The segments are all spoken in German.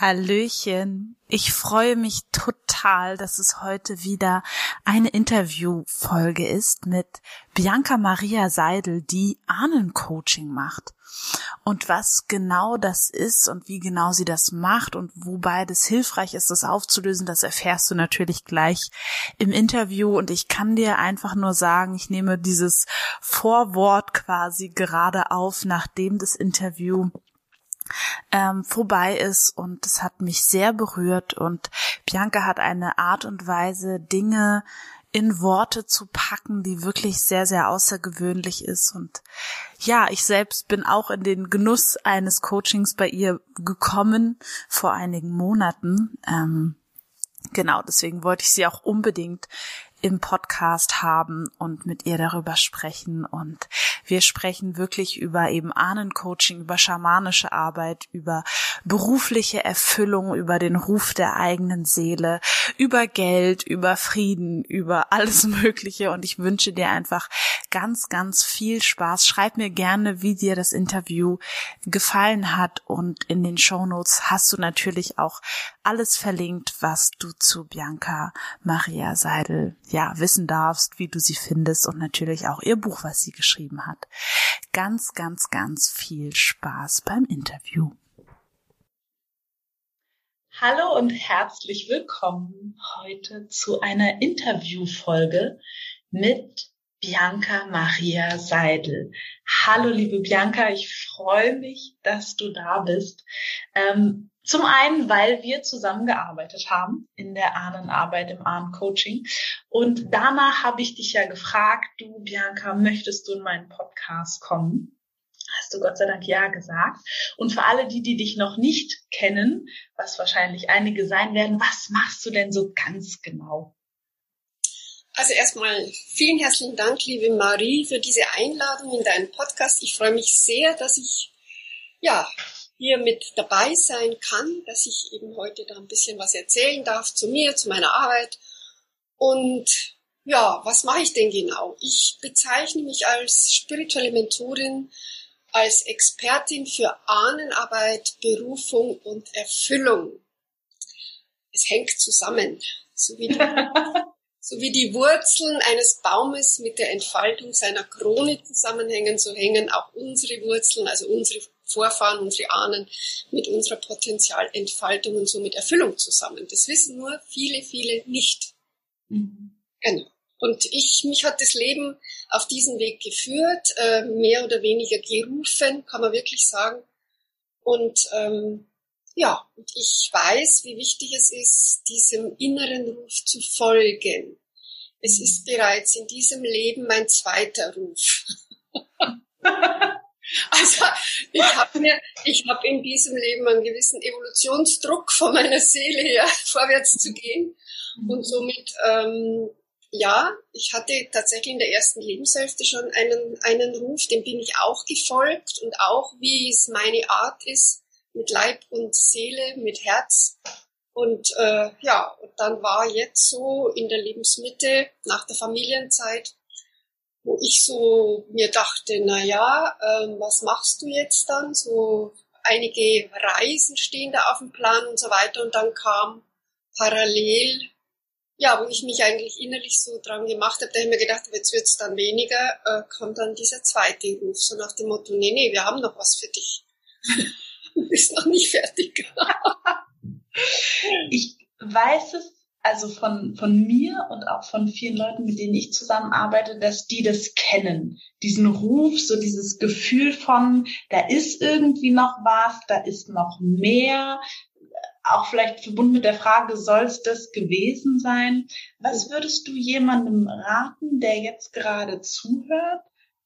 Hallöchen. Ich freue mich total, dass es heute wieder eine Interviewfolge ist mit Bianca Maria Seidel, die Ahnencoaching macht. Und was genau das ist und wie genau sie das macht und wobei das hilfreich ist, das aufzulösen, das erfährst du natürlich gleich im Interview. Und ich kann dir einfach nur sagen, ich nehme dieses Vorwort quasi gerade auf, nachdem das Interview ähm, vorbei ist und es hat mich sehr berührt und Bianca hat eine Art und Weise, Dinge in Worte zu packen, die wirklich sehr, sehr außergewöhnlich ist. Und ja, ich selbst bin auch in den Genuss eines Coachings bei ihr gekommen vor einigen Monaten. Ähm, genau, deswegen wollte ich sie auch unbedingt im Podcast haben und mit ihr darüber sprechen. Und wir sprechen wirklich über eben Ahnencoaching, über schamanische Arbeit, über berufliche Erfüllung, über den Ruf der eigenen Seele, über Geld, über Frieden, über alles Mögliche. Und ich wünsche dir einfach ganz, ganz viel Spaß. Schreib mir gerne, wie dir das Interview gefallen hat. Und in den Show Notes hast du natürlich auch alles verlinkt, was du zu Bianca Maria Seidel ja wissen darfst, wie du sie findest und natürlich auch ihr Buch, was sie geschrieben hat. Ganz, ganz, ganz viel Spaß beim Interview. Hallo und herzlich willkommen heute zu einer Interviewfolge mit Bianca Maria Seidel. Hallo liebe Bianca, ich freue mich, dass du da bist. Ähm, zum einen, weil wir zusammengearbeitet haben in der Ahnenarbeit, im Ahnencoaching. Und danach habe ich dich ja gefragt, du Bianca, möchtest du in meinen Podcast kommen? Hast du Gott sei Dank ja gesagt. Und für alle die, die dich noch nicht kennen, was wahrscheinlich einige sein werden, was machst du denn so ganz genau? Also erstmal vielen herzlichen Dank, liebe Marie, für diese Einladung in deinen Podcast. Ich freue mich sehr, dass ich ja hier mit dabei sein kann, dass ich eben heute da ein bisschen was erzählen darf zu mir, zu meiner Arbeit. Und ja, was mache ich denn genau? Ich bezeichne mich als spirituelle Mentorin, als Expertin für Ahnenarbeit, Berufung und Erfüllung. Es hängt zusammen, so wie die, so wie die Wurzeln eines Baumes mit der Entfaltung seiner Krone zusammenhängen, so hängen auch unsere Wurzeln, also unsere Vorfahren, unsere Ahnen mit unserer Potenzialentfaltung und somit Erfüllung zusammen. Das wissen nur viele, viele nicht. Mhm. Genau. Und ich, mich hat das Leben auf diesen Weg geführt, äh, mehr oder weniger gerufen, kann man wirklich sagen. Und ähm, ja, und ich weiß, wie wichtig es ist, diesem inneren Ruf zu folgen. Es mhm. ist bereits in diesem Leben mein zweiter Ruf. Also ich habe mir, ich habe in diesem Leben einen gewissen Evolutionsdruck von meiner Seele her vorwärts zu gehen. Und somit ähm, ja, ich hatte tatsächlich in der ersten Lebenshälfte schon einen einen Ruf, dem bin ich auch gefolgt und auch wie es meine Art ist mit Leib und Seele, mit Herz. Und äh, ja, und dann war jetzt so in der Lebensmitte nach der Familienzeit wo ich so mir dachte, na ja, ähm, was machst du jetzt dann? So einige Reisen stehen da auf dem Plan und so weiter und dann kam parallel, ja, wo ich mich eigentlich innerlich so dran gemacht habe, da habe ich mir gedacht, jetzt wird's dann weniger, äh, kommt dann dieser zweite Ruf, so nach dem Motto, nee, nee, wir haben noch was für dich. du bist noch nicht fertig. ich weiß es also von, von mir und auch von vielen Leuten, mit denen ich zusammenarbeite, dass die das kennen. Diesen Ruf, so dieses Gefühl von, da ist irgendwie noch was, da ist noch mehr. Auch vielleicht verbunden mit der Frage, soll es das gewesen sein? Was würdest du jemandem raten, der jetzt gerade zuhört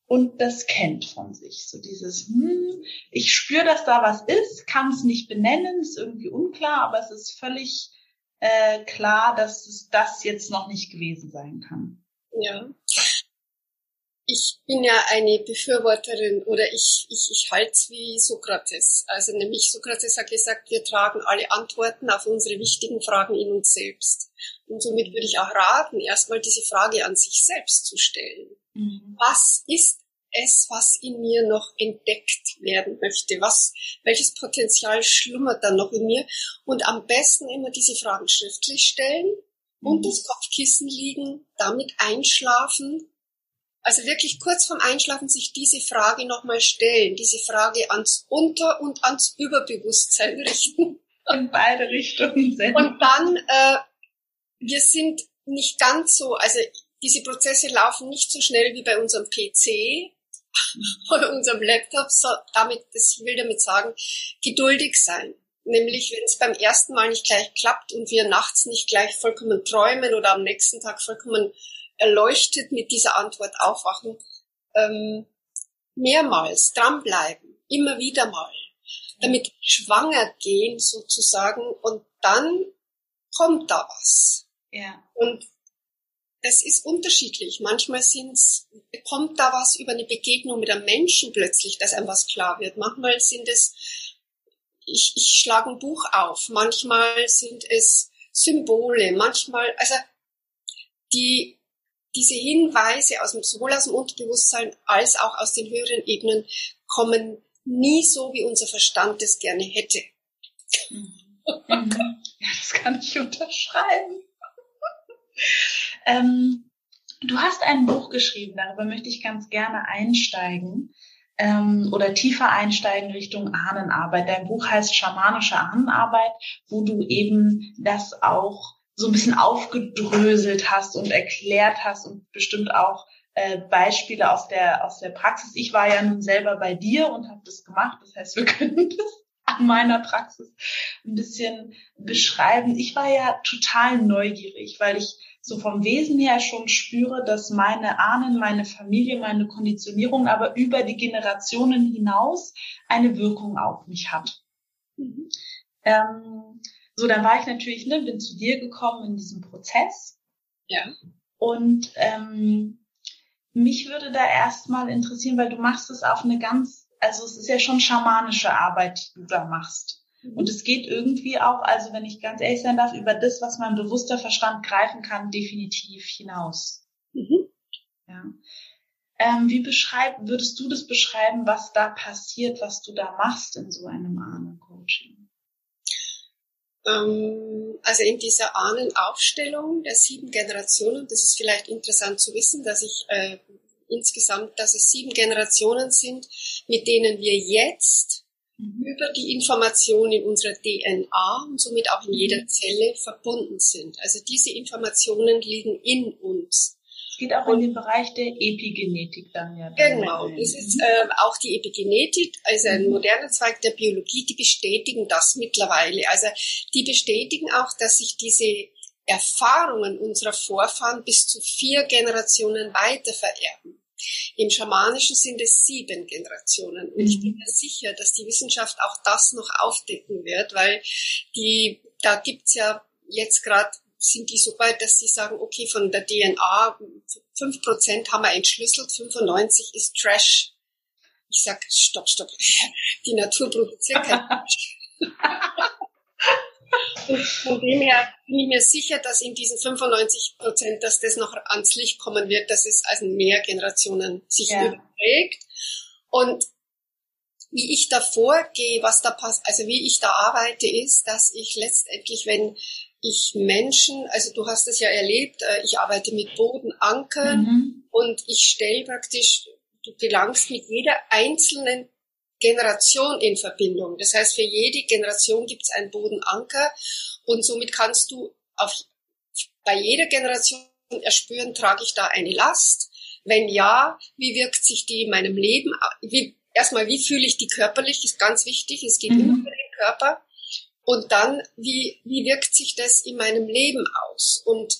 und das kennt von sich. So dieses, hm, ich spüre, dass da was ist, kann es nicht benennen, ist irgendwie unklar, aber es ist völlig äh, klar, dass es das jetzt noch nicht gewesen sein kann. Ja. Ich bin ja eine Befürworterin oder ich, ich, ich halte es wie Sokrates. Also nämlich Sokrates hat gesagt, wir tragen alle Antworten auf unsere wichtigen Fragen in uns selbst. Und somit würde ich auch raten, erstmal diese Frage an sich selbst zu stellen. Mhm. Was ist es, was in mir noch entdeckt werden möchte? Was, welches Potenzial schlummert dann noch in mir? Und am besten immer diese Fragen schriftlich stellen mhm. und das Kopfkissen liegen, damit einschlafen. Also wirklich kurz vorm Einschlafen sich diese Frage nochmal stellen, diese Frage ans Unter- und ans Überbewusstsein richten. In beide Richtungen senden. Und dann, äh, wir sind nicht ganz so, also diese Prozesse laufen nicht so schnell wie bei unserem PC oder unserem Laptop. So, damit, das will damit sagen, geduldig sein. Nämlich, wenn es beim ersten Mal nicht gleich klappt und wir nachts nicht gleich vollkommen träumen oder am nächsten Tag vollkommen erleuchtet mit dieser Antwort aufwachen, ähm, mehrmals dranbleiben, immer wieder mal, damit schwanger gehen sozusagen und dann kommt da was. Ja. Und es ist unterschiedlich. Manchmal sind's, kommt da was über eine Begegnung mit einem Menschen plötzlich, dass einem was klar wird. Manchmal sind es, ich, ich schlage ein Buch auf. Manchmal sind es Symbole. Manchmal, also die, diese Hinweise aus dem, sowohl aus dem Unterbewusstsein als auch aus den höheren Ebenen kommen nie so, wie unser Verstand es gerne hätte. Mhm. mhm. Ja, das kann ich unterschreiben. Ähm, du hast ein Buch geschrieben, darüber möchte ich ganz gerne einsteigen ähm, oder tiefer einsteigen Richtung Ahnenarbeit. Dein Buch heißt Schamanische Ahnenarbeit, wo du eben das auch so ein bisschen aufgedröselt hast und erklärt hast und bestimmt auch äh, Beispiele aus der aus der Praxis. Ich war ja nun selber bei dir und habe das gemacht. Das heißt, wir können das an meiner Praxis ein bisschen beschreiben. Ich war ja total neugierig, weil ich so vom Wesen her schon spüre, dass meine Ahnen, meine Familie, meine Konditionierung aber über die Generationen hinaus eine Wirkung auf mich hat. Mhm. Ähm, so, dann war ich natürlich, ne, bin zu dir gekommen in diesem Prozess. Ja. Und ähm, mich würde da erstmal interessieren, weil du machst es auf eine ganz, also es ist ja schon schamanische Arbeit, die du da machst. Und es geht irgendwie auch, also wenn ich ganz ehrlich sein darf, über das, was mein bewusster Verstand greifen kann, definitiv hinaus. Mhm. Ja. Ähm, wie beschreib, würdest du das beschreiben, was da passiert, was du da machst in so einem Ahnen-Coaching? Ähm, also in dieser Ahnenaufstellung der sieben Generationen, das ist vielleicht interessant zu wissen, dass ich äh, insgesamt, dass es sieben Generationen sind, mit denen wir jetzt. Über die Information in unserer DNA und somit auch in jeder mhm. Zelle verbunden sind. Also diese Informationen liegen in uns. Es geht auch und, in den Bereich der Epigenetik dann ja. Genau, das ist äh, auch die Epigenetik, also ein mhm. moderner Zweig der Biologie, die bestätigen das mittlerweile. Also die bestätigen auch, dass sich diese Erfahrungen unserer Vorfahren bis zu vier Generationen weiter vererben. Im Schamanischen sind es sieben Generationen. Und ich bin mhm. mir sicher, dass die Wissenschaft auch das noch aufdecken wird, weil die, da gibt's ja jetzt gerade sind die so weit, dass sie sagen, okay, von der DNA fünf Prozent haben wir entschlüsselt, 95 ist Trash. Ich sag, stopp, stopp. Die Natur produziert kein Trash. Und von dem her bin ich mir sicher, dass in diesen 95 Prozent, dass das noch ans Licht kommen wird, dass es also mehr Generationen sich ja. überträgt. Und wie ich da vorgehe, was da passt, also wie ich da arbeite, ist, dass ich letztendlich, wenn ich Menschen, also du hast es ja erlebt, äh, ich arbeite mit Bodenankern mhm. und ich stelle praktisch, du gelangst mit jeder einzelnen Generation in Verbindung. Das heißt, für jede Generation gibt es einen Bodenanker und somit kannst du auf, bei jeder Generation erspüren, trage ich da eine Last? Wenn ja, wie wirkt sich die in meinem Leben? Wie, erstmal, wie fühle ich die körperlich? Ist ganz wichtig. Es geht mhm. immer um den Körper. Und dann, wie, wie wirkt sich das in meinem Leben aus? Und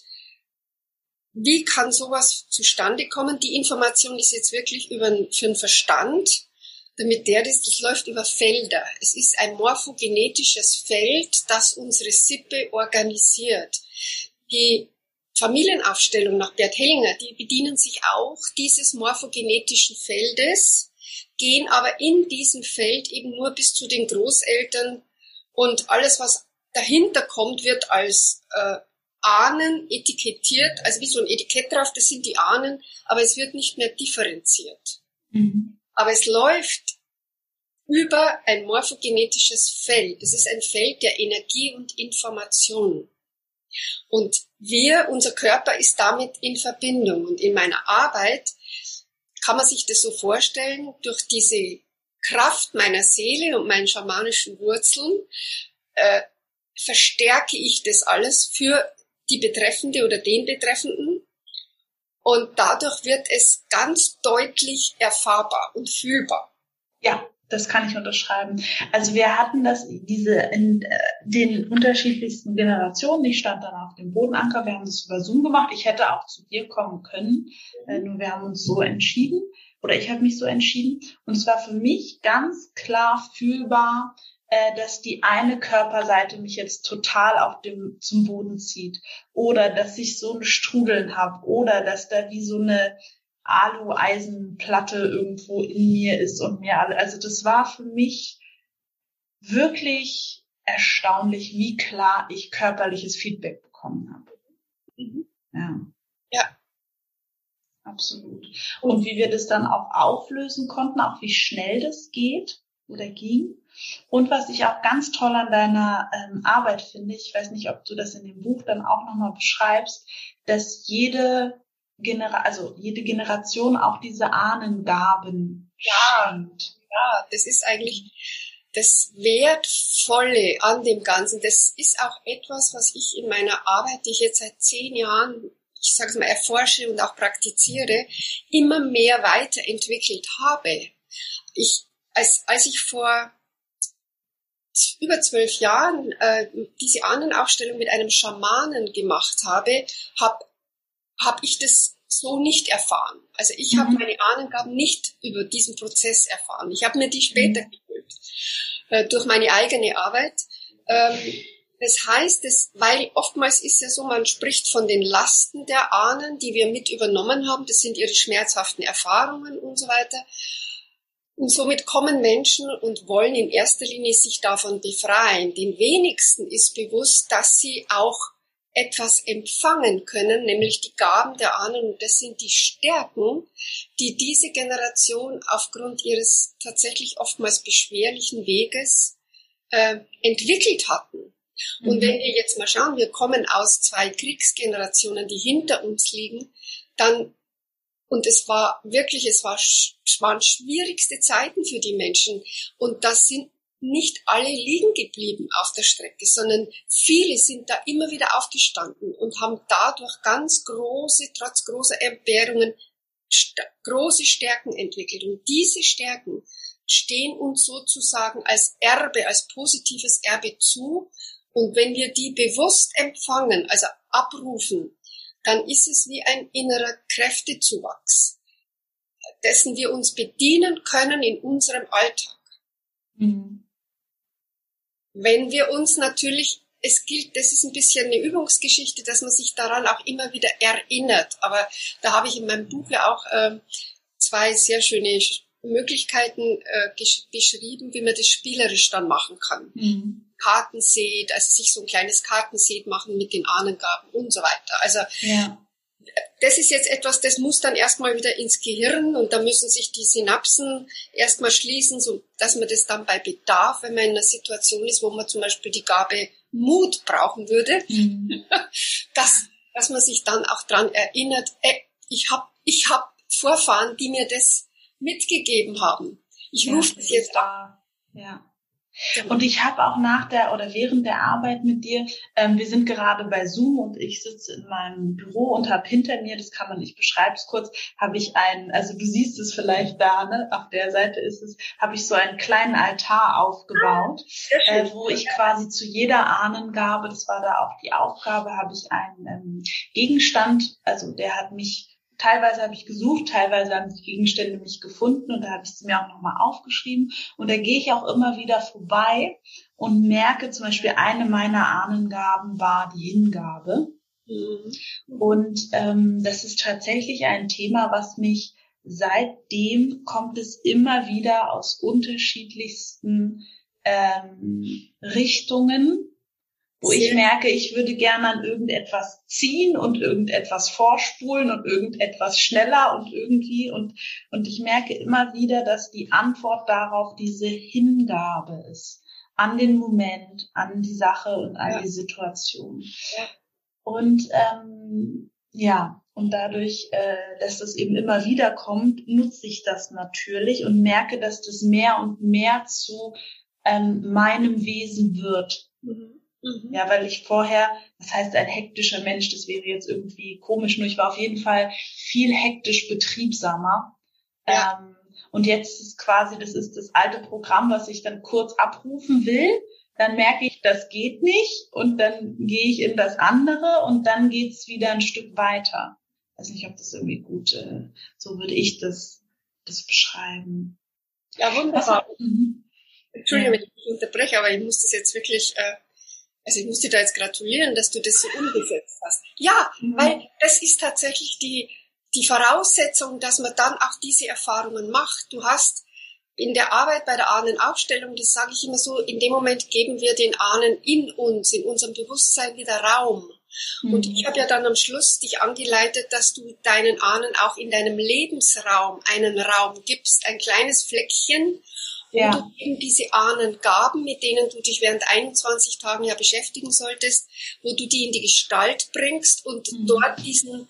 wie kann sowas zustande kommen? Die Information ist jetzt wirklich über, für den Verstand, damit der das, das läuft über Felder. Es ist ein morphogenetisches Feld, das unsere Sippe organisiert. Die Familienaufstellung nach Bert Hellinger, die bedienen sich auch dieses morphogenetischen Feldes, gehen aber in diesem Feld eben nur bis zu den Großeltern und alles, was dahinter kommt, wird als äh, Ahnen etikettiert, also wie so ein Etikett drauf, das sind die Ahnen, aber es wird nicht mehr differenziert. Mhm. Aber es läuft über ein morphogenetisches Feld. Es ist ein Feld der Energie und Information. Und wir, unser Körper ist damit in Verbindung. Und in meiner Arbeit kann man sich das so vorstellen, durch diese Kraft meiner Seele und meinen schamanischen Wurzeln äh, verstärke ich das alles für die Betreffende oder den Betreffenden. Und dadurch wird es ganz deutlich erfahrbar und fühlbar. Ja, das kann ich unterschreiben. Also wir hatten das, diese in äh, den unterschiedlichsten Generationen. Ich stand dann auf dem Bodenanker. Wir haben das über Zoom gemacht. Ich hätte auch zu dir kommen können, äh, nur wir haben uns so entschieden oder ich habe mich so entschieden. Und es war für mich ganz klar fühlbar, äh, dass die eine Körperseite mich jetzt total auf dem zum Boden zieht oder dass ich so ein Strudeln habe oder dass da wie so eine Alu-Eisenplatte irgendwo in mir ist und mir alle. Also das war für mich wirklich erstaunlich, wie klar ich körperliches Feedback bekommen habe. Mhm. Ja. Ja. Absolut. Und wie wir das dann auch auflösen konnten, auch wie schnell das geht oder ging. Und was ich auch ganz toll an deiner ähm, Arbeit finde, ich weiß nicht, ob du das in dem Buch dann auch nochmal beschreibst, dass jede Genera also jede Generation auch diese Ahnengaben ja, schenkt. Ja, das ist eigentlich das Wertvolle an dem Ganzen. Das ist auch etwas, was ich in meiner Arbeit, die ich jetzt seit zehn Jahren, ich sage mal, erforsche und auch praktiziere, immer mehr weiterentwickelt habe. Ich, als, als ich vor über zwölf Jahren äh, diese Ahnenaufstellung mit einem Schamanen gemacht habe, habe hab ich das so nicht erfahren. Also ich mhm. habe meine Ahnengaben nicht über diesen Prozess erfahren. Ich habe mir die später mhm. geholt äh, durch meine eigene Arbeit. Ähm, das heißt, das, weil oftmals ist ja so, man spricht von den Lasten der Ahnen, die wir mit übernommen haben. Das sind ihre schmerzhaften Erfahrungen und so weiter. Und somit kommen Menschen und wollen in erster Linie sich davon befreien. Den wenigsten ist bewusst, dass sie auch etwas empfangen können, nämlich die Gaben der Ahnen. Und das sind die Stärken, die diese Generation aufgrund ihres tatsächlich oftmals beschwerlichen Weges äh, entwickelt hatten. Und mhm. wenn wir jetzt mal schauen, wir kommen aus zwei Kriegsgenerationen, die hinter uns liegen, dann und es war wirklich, es war, waren schwierigste Zeiten für die Menschen. Und das sind nicht alle liegen geblieben auf der Strecke, sondern viele sind da immer wieder aufgestanden und haben dadurch ganz große, trotz großer Entbehrungen, st große Stärken entwickelt. Und diese Stärken stehen uns sozusagen als Erbe, als positives Erbe zu. Und wenn wir die bewusst empfangen, also abrufen, dann ist es wie ein innerer Kräftezuwachs, dessen wir uns bedienen können in unserem Alltag. Mhm. Wenn wir uns natürlich, es gilt, das ist ein bisschen eine Übungsgeschichte, dass man sich daran auch immer wieder erinnert. Aber da habe ich in meinem Buch ja auch äh, zwei sehr schöne Möglichkeiten äh, beschrieben, wie man das spielerisch dann machen kann. Mhm. Kartenset, also sich so ein kleines Kartenset machen mit den Ahnengaben und so weiter. Also ja. das ist jetzt etwas, das muss dann erstmal wieder ins Gehirn und da müssen sich die Synapsen erstmal schließen, so dass man das dann bei Bedarf, wenn man in einer Situation ist, wo man zum Beispiel die Gabe Mut brauchen würde, mhm. dass, dass man sich dann auch dran erinnert, äh, ich habe ich hab Vorfahren, die mir das mitgegeben haben. Ich ja, rufe das jetzt da. Ja. Und ich habe auch nach der oder während der Arbeit mit dir, ähm, wir sind gerade bei Zoom und ich sitze in meinem Büro und habe hinter mir, das kann man, ich beschreibe es kurz, habe ich einen, also du siehst es vielleicht da, ne, auf der Seite ist es, habe ich so einen kleinen Altar aufgebaut, ah, äh, wo ich quasi zu jeder Ahnengabe, das war da auch die Aufgabe, habe ich einen ähm, Gegenstand, also der hat mich teilweise habe ich gesucht, teilweise haben die Gegenstände mich gefunden und da habe ich sie mir auch nochmal aufgeschrieben. Und da gehe ich auch immer wieder vorbei und merke zum Beispiel, eine meiner Ahnengaben war die Hingabe. Mhm. Und ähm, das ist tatsächlich ein Thema, was mich seitdem kommt es immer wieder aus unterschiedlichsten ähm, Richtungen wo ich merke, ich würde gerne an irgendetwas ziehen und irgendetwas vorspulen und irgendetwas schneller und irgendwie und, und ich merke immer wieder, dass die Antwort darauf diese Hingabe ist an den Moment, an die Sache und an ja. die Situation. Ja. Und ähm, ja, und dadurch, äh, dass das eben immer wieder kommt, nutze ich das natürlich und merke, dass das mehr und mehr zu ähm, meinem Wesen wird. Mhm. Mhm. Ja, weil ich vorher, das heißt ein hektischer Mensch, das wäre jetzt irgendwie komisch, nur ich war auf jeden Fall viel hektisch betriebsamer. Ja. Ähm, und jetzt ist quasi, das ist das alte Programm, was ich dann kurz abrufen will. Dann merke ich, das geht nicht und dann gehe ich in das andere und dann geht's wieder ein Stück weiter. Ich weiß nicht, ob das irgendwie gut, äh, so würde ich das, das beschreiben. Ja, wunderbar. Was, mhm. Entschuldigung, wenn ich mich unterbreche, aber ich muss das jetzt wirklich äh, also ich muss dir da jetzt gratulieren, dass du das so umgesetzt hast. Ja, mhm. weil das ist tatsächlich die, die Voraussetzung, dass man dann auch diese Erfahrungen macht. Du hast in der Arbeit bei der Ahnenaufstellung, das sage ich immer so, in dem Moment geben wir den Ahnen in uns, in unserem Bewusstsein wieder Raum. Mhm. Und ich habe ja dann am Schluss dich angeleitet, dass du deinen Ahnen auch in deinem Lebensraum einen Raum gibst, ein kleines Fleckchen, ja. du eben diese Ahnengaben, mit denen du dich während 21 Tagen ja beschäftigen solltest, wo du die in die Gestalt bringst und mhm. dort diesen,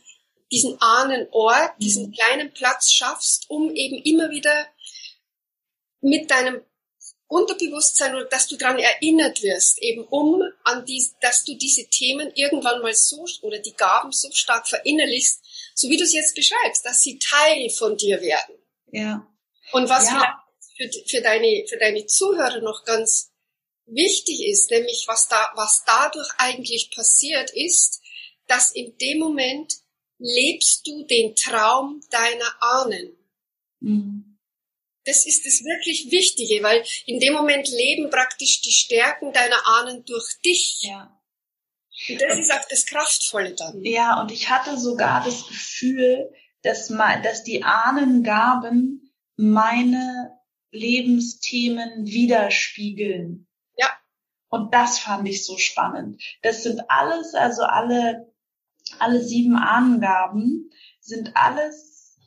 diesen Ahnenort, mhm. diesen kleinen Platz schaffst, um eben immer wieder mit deinem Unterbewusstsein oder dass du daran erinnert wirst, eben um an die, dass du diese Themen irgendwann mal so oder die Gaben so stark verinnerlichst, so wie du es jetzt beschreibst, dass sie Teil von dir werden. Ja. Und was ja für, für, deine, für deine Zuhörer noch ganz wichtig ist, nämlich was da, was dadurch eigentlich passiert ist, dass in dem Moment lebst du den Traum deiner Ahnen. Mhm. Das ist das wirklich Wichtige, weil in dem Moment leben praktisch die Stärken deiner Ahnen durch dich. Ja. Und das und, ist auch das Kraftvolle dann. Ja, und ich hatte sogar das Gefühl, dass, mal, dass die Ahnengaben meine Lebensthemen widerspiegeln. Ja. Und das fand ich so spannend. Das sind alles, also alle, alle sieben Angaben sind alles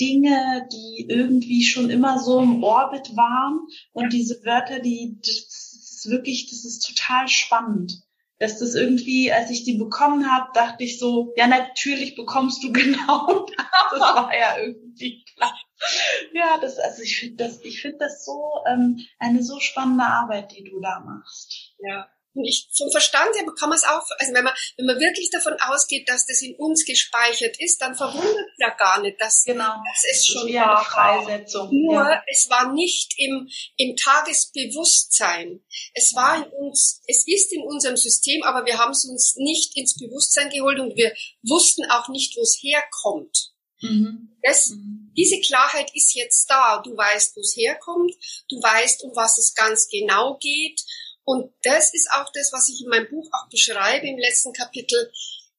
Dinge, die irgendwie schon immer so im Orbit waren. Und diese Wörter, die, das ist wirklich, das ist total spannend dass das irgendwie, als ich die bekommen habe, dachte ich so, ja, natürlich bekommst du genau das. Das war ja irgendwie klar. Ja, das, also ich finde das, ich finde das so ähm, eine so spannende Arbeit, die du da machst. Ja. Und ich, vom Verstand her kann man es auch, also wenn man, wenn man wirklich davon ausgeht, dass das in uns gespeichert ist, dann verwundert ja gar nicht, dass, genau. dass es schon ja. Freisetzung. Nur, ja. es war nicht im, im Tagesbewusstsein. Es war in uns, es ist in unserem System, aber wir haben es uns nicht ins Bewusstsein geholt und wir wussten auch nicht, wo es herkommt. Mhm. Das, mhm. Diese Klarheit ist jetzt da. Du weißt, wo es herkommt. Du weißt, um was es ganz genau geht. Und das ist auch das, was ich in meinem Buch auch beschreibe im letzten Kapitel,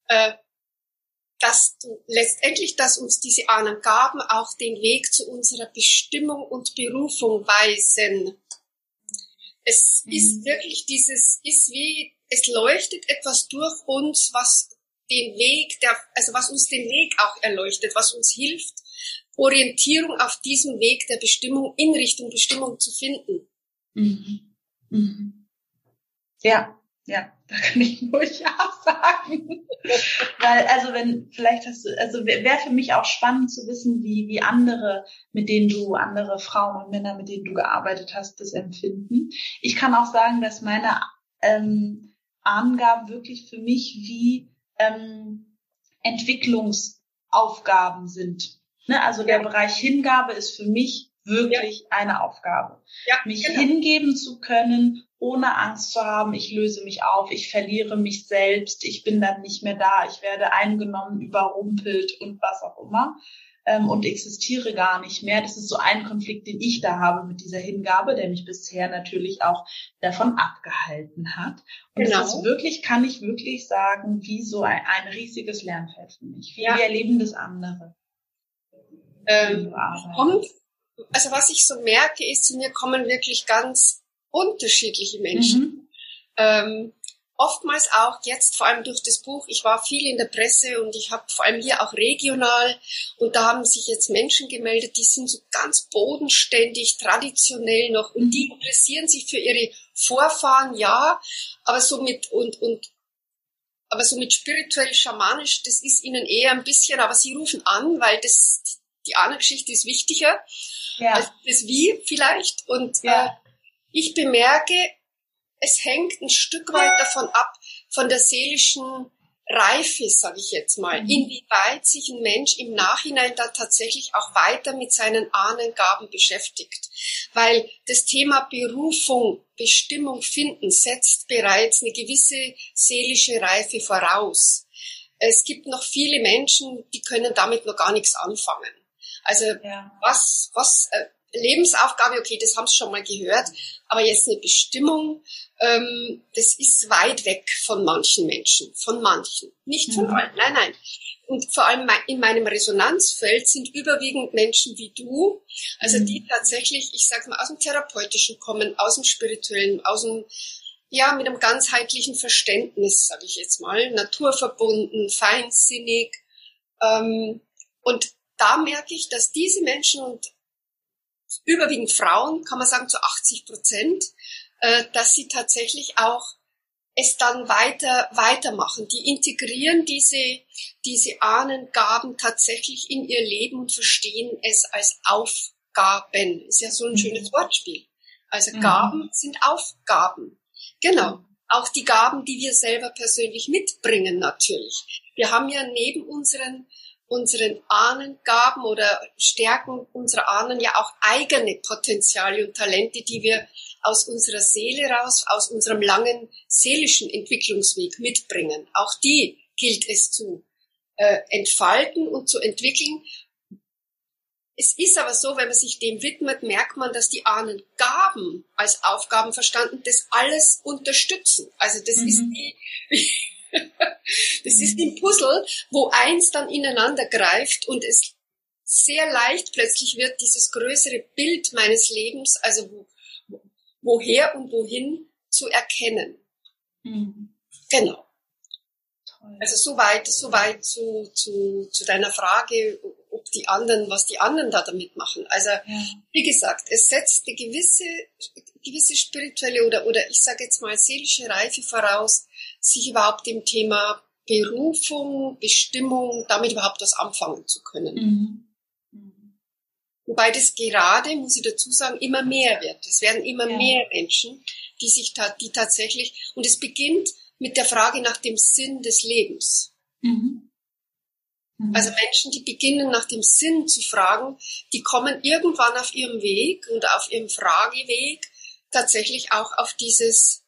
äh, dass du letztendlich, dass uns diese Ahnengaben auch den Weg zu unserer Bestimmung und Berufung weisen. Es mhm. ist wirklich dieses, ist wie, es leuchtet etwas durch uns, was den Weg, der, also was uns den Weg auch erleuchtet, was uns hilft, Orientierung auf diesem Weg der Bestimmung in Richtung Bestimmung zu finden. Mhm. Mhm. Ja, Ja, da kann ich nur Ja sagen. Weil, also wenn, vielleicht hast du, also wäre für mich auch spannend zu wissen, wie, wie andere, mit denen du, andere Frauen und Männer, mit denen du gearbeitet hast, das empfinden. Ich kann auch sagen, dass meine ähm, Angaben wirklich für mich wie ähm, Entwicklungsaufgaben sind. Ne? Also der Bereich Hingabe ist für mich wirklich ja. eine Aufgabe. Ja, mich genau. hingeben zu können, ohne Angst zu haben, ich löse mich auf, ich verliere mich selbst, ich bin dann nicht mehr da, ich werde eingenommen, überrumpelt und was auch immer ähm, und existiere gar nicht mehr. Das ist so ein Konflikt, den ich da habe mit dieser Hingabe, der mich bisher natürlich auch davon abgehalten hat. Und genau. das ist wirklich, kann ich wirklich sagen, wie so ein, ein riesiges Lernfeld für mich. Wie ja. erleben das andere. Ähm, kommt, also was ich so merke, ist, zu mir kommen wirklich ganz unterschiedliche Menschen. Mhm. Ähm, oftmals auch jetzt, vor allem durch das Buch, ich war viel in der Presse und ich habe vor allem hier auch regional und da haben sich jetzt Menschen gemeldet, die sind so ganz bodenständig, traditionell noch und die mhm. interessieren sich für ihre Vorfahren, ja, aber so mit und, und aber so mit spirituell schamanisch, das ist ihnen eher ein bisschen, aber sie rufen an, weil das die Ahnengeschichte ist wichtiger ja. als das Wie vielleicht und ja. äh, ich bemerke, es hängt ein Stück weit davon ab, von der seelischen Reife, sage ich jetzt mal, mhm. inwieweit sich ein Mensch im Nachhinein da tatsächlich auch weiter mit seinen Ahnengaben beschäftigt. Weil das Thema Berufung, Bestimmung finden setzt bereits eine gewisse seelische Reife voraus. Es gibt noch viele Menschen, die können damit noch gar nichts anfangen. Also ja. was, was äh, Lebensaufgabe, okay, das haben Sie schon mal gehört, aber jetzt eine Bestimmung, ähm, das ist weit weg von manchen Menschen, von manchen, nicht von mhm. allen, nein, nein. Und vor allem in meinem Resonanzfeld sind überwiegend Menschen wie du, also mhm. die tatsächlich, ich sag mal, aus dem Therapeutischen kommen, aus dem Spirituellen, aus dem, ja, mit einem ganzheitlichen Verständnis, sage ich jetzt mal, naturverbunden, feinsinnig. Ähm, und da merke ich, dass diese Menschen und überwiegend Frauen, kann man sagen zu 80 Prozent, äh, dass sie tatsächlich auch es dann weiter weitermachen. Die integrieren diese diese Ahnengaben tatsächlich in ihr Leben und verstehen es als Aufgaben. Ist ja so ein mhm. schönes Wortspiel. Also mhm. Gaben sind Aufgaben. Genau. Auch die Gaben, die wir selber persönlich mitbringen natürlich. Wir haben ja neben unseren unseren Ahnengaben oder Stärken unserer Ahnen ja auch eigene Potenziale und Talente, die wir aus unserer Seele raus, aus unserem langen seelischen Entwicklungsweg mitbringen. Auch die gilt es zu äh, entfalten und zu entwickeln. Es ist aber so, wenn man sich dem widmet, merkt man, dass die Ahnengaben als Aufgaben verstanden das alles unterstützen. Also das mhm. ist wie, das ist ein Puzzle, wo eins dann ineinander greift und es sehr leicht plötzlich wird, dieses größere Bild meines Lebens, also wo, woher und wohin zu erkennen. Mhm. Genau. Toll. Also soweit, soweit zu, zu, zu deiner Frage, ob die anderen, was die anderen da damit machen. Also ja. wie gesagt, es setzt eine gewisse, gewisse spirituelle oder oder ich sage jetzt mal seelische Reife voraus, sich überhaupt dem Thema Berufung, Bestimmung, damit überhaupt was anfangen zu können. Mhm. Wobei das gerade, muss ich dazu sagen, immer mehr wird. Es werden immer ja. mehr Menschen, die sich da, die tatsächlich, und es beginnt mit der Frage nach dem Sinn des Lebens. Mhm. Mhm. Also Menschen, die beginnen nach dem Sinn zu fragen, die kommen irgendwann auf ihrem Weg und auf ihrem Frageweg tatsächlich auch auf dieses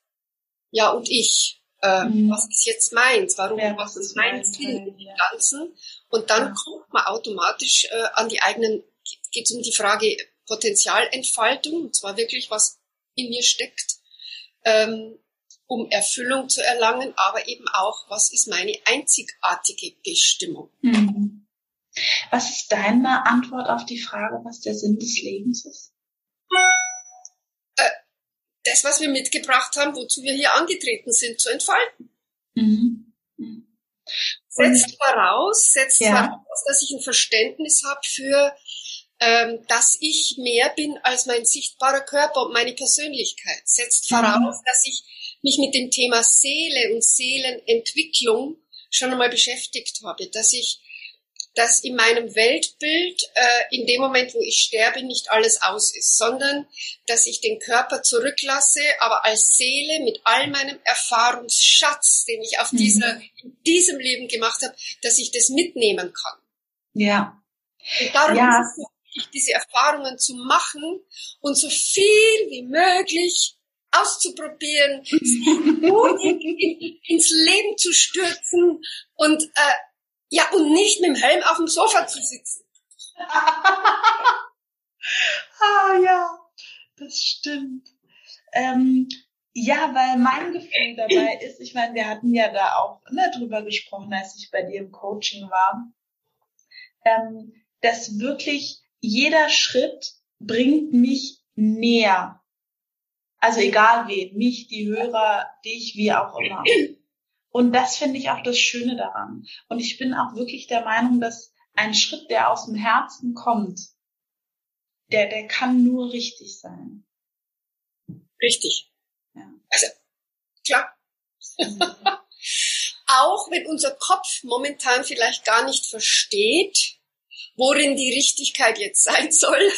Ja und ich äh, mhm. was ist jetzt meins, warum, ja, was ist mein Sinn im. Ganzen. Und dann ja. kommt man automatisch äh, an die eigenen, geht es um die Frage Potenzialentfaltung, und zwar wirklich, was in mir steckt, ähm, um Erfüllung zu erlangen, aber eben auch, was ist meine einzigartige Bestimmung. Mhm. Was ist deine Antwort auf die Frage, was der Sinn des Lebens ist? Das, was wir mitgebracht haben, wozu wir hier angetreten sind, zu entfalten. Mhm. Setzt voraus, setzt ja. voraus, dass ich ein Verständnis habe für, ähm, dass ich mehr bin als mein sichtbarer Körper und meine Persönlichkeit. Setzt voraus, mhm. dass ich mich mit dem Thema Seele und Seelenentwicklung schon einmal beschäftigt habe, dass ich dass in meinem Weltbild äh, in dem Moment, wo ich sterbe, nicht alles aus ist, sondern dass ich den Körper zurücklasse, aber als Seele mit all meinem Erfahrungsschatz, den ich auf mhm. dieser, in diesem Leben gemacht habe, dass ich das mitnehmen kann. Ja. Und darum ja. ist es wichtig, diese Erfahrungen zu machen und so viel wie möglich auszuprobieren, ins Leben zu stürzen und äh, ja, und nicht mit dem Helm auf dem Sofa zu sitzen. ah ja, das stimmt. Ähm, ja, weil mein Gefühl dabei ist, ich meine, wir hatten ja da auch ne, drüber gesprochen, als ich bei dir im Coaching war, ähm, dass wirklich jeder Schritt bringt mich näher. Also egal wen, mich, die Hörer, dich, wie auch immer. Und das finde ich auch das Schöne daran. Und ich bin auch wirklich der Meinung, dass ein Schritt, der aus dem Herzen kommt, der, der kann nur richtig sein. Richtig. Ja. Also, klar. auch wenn unser Kopf momentan vielleicht gar nicht versteht, worin die Richtigkeit jetzt sein soll,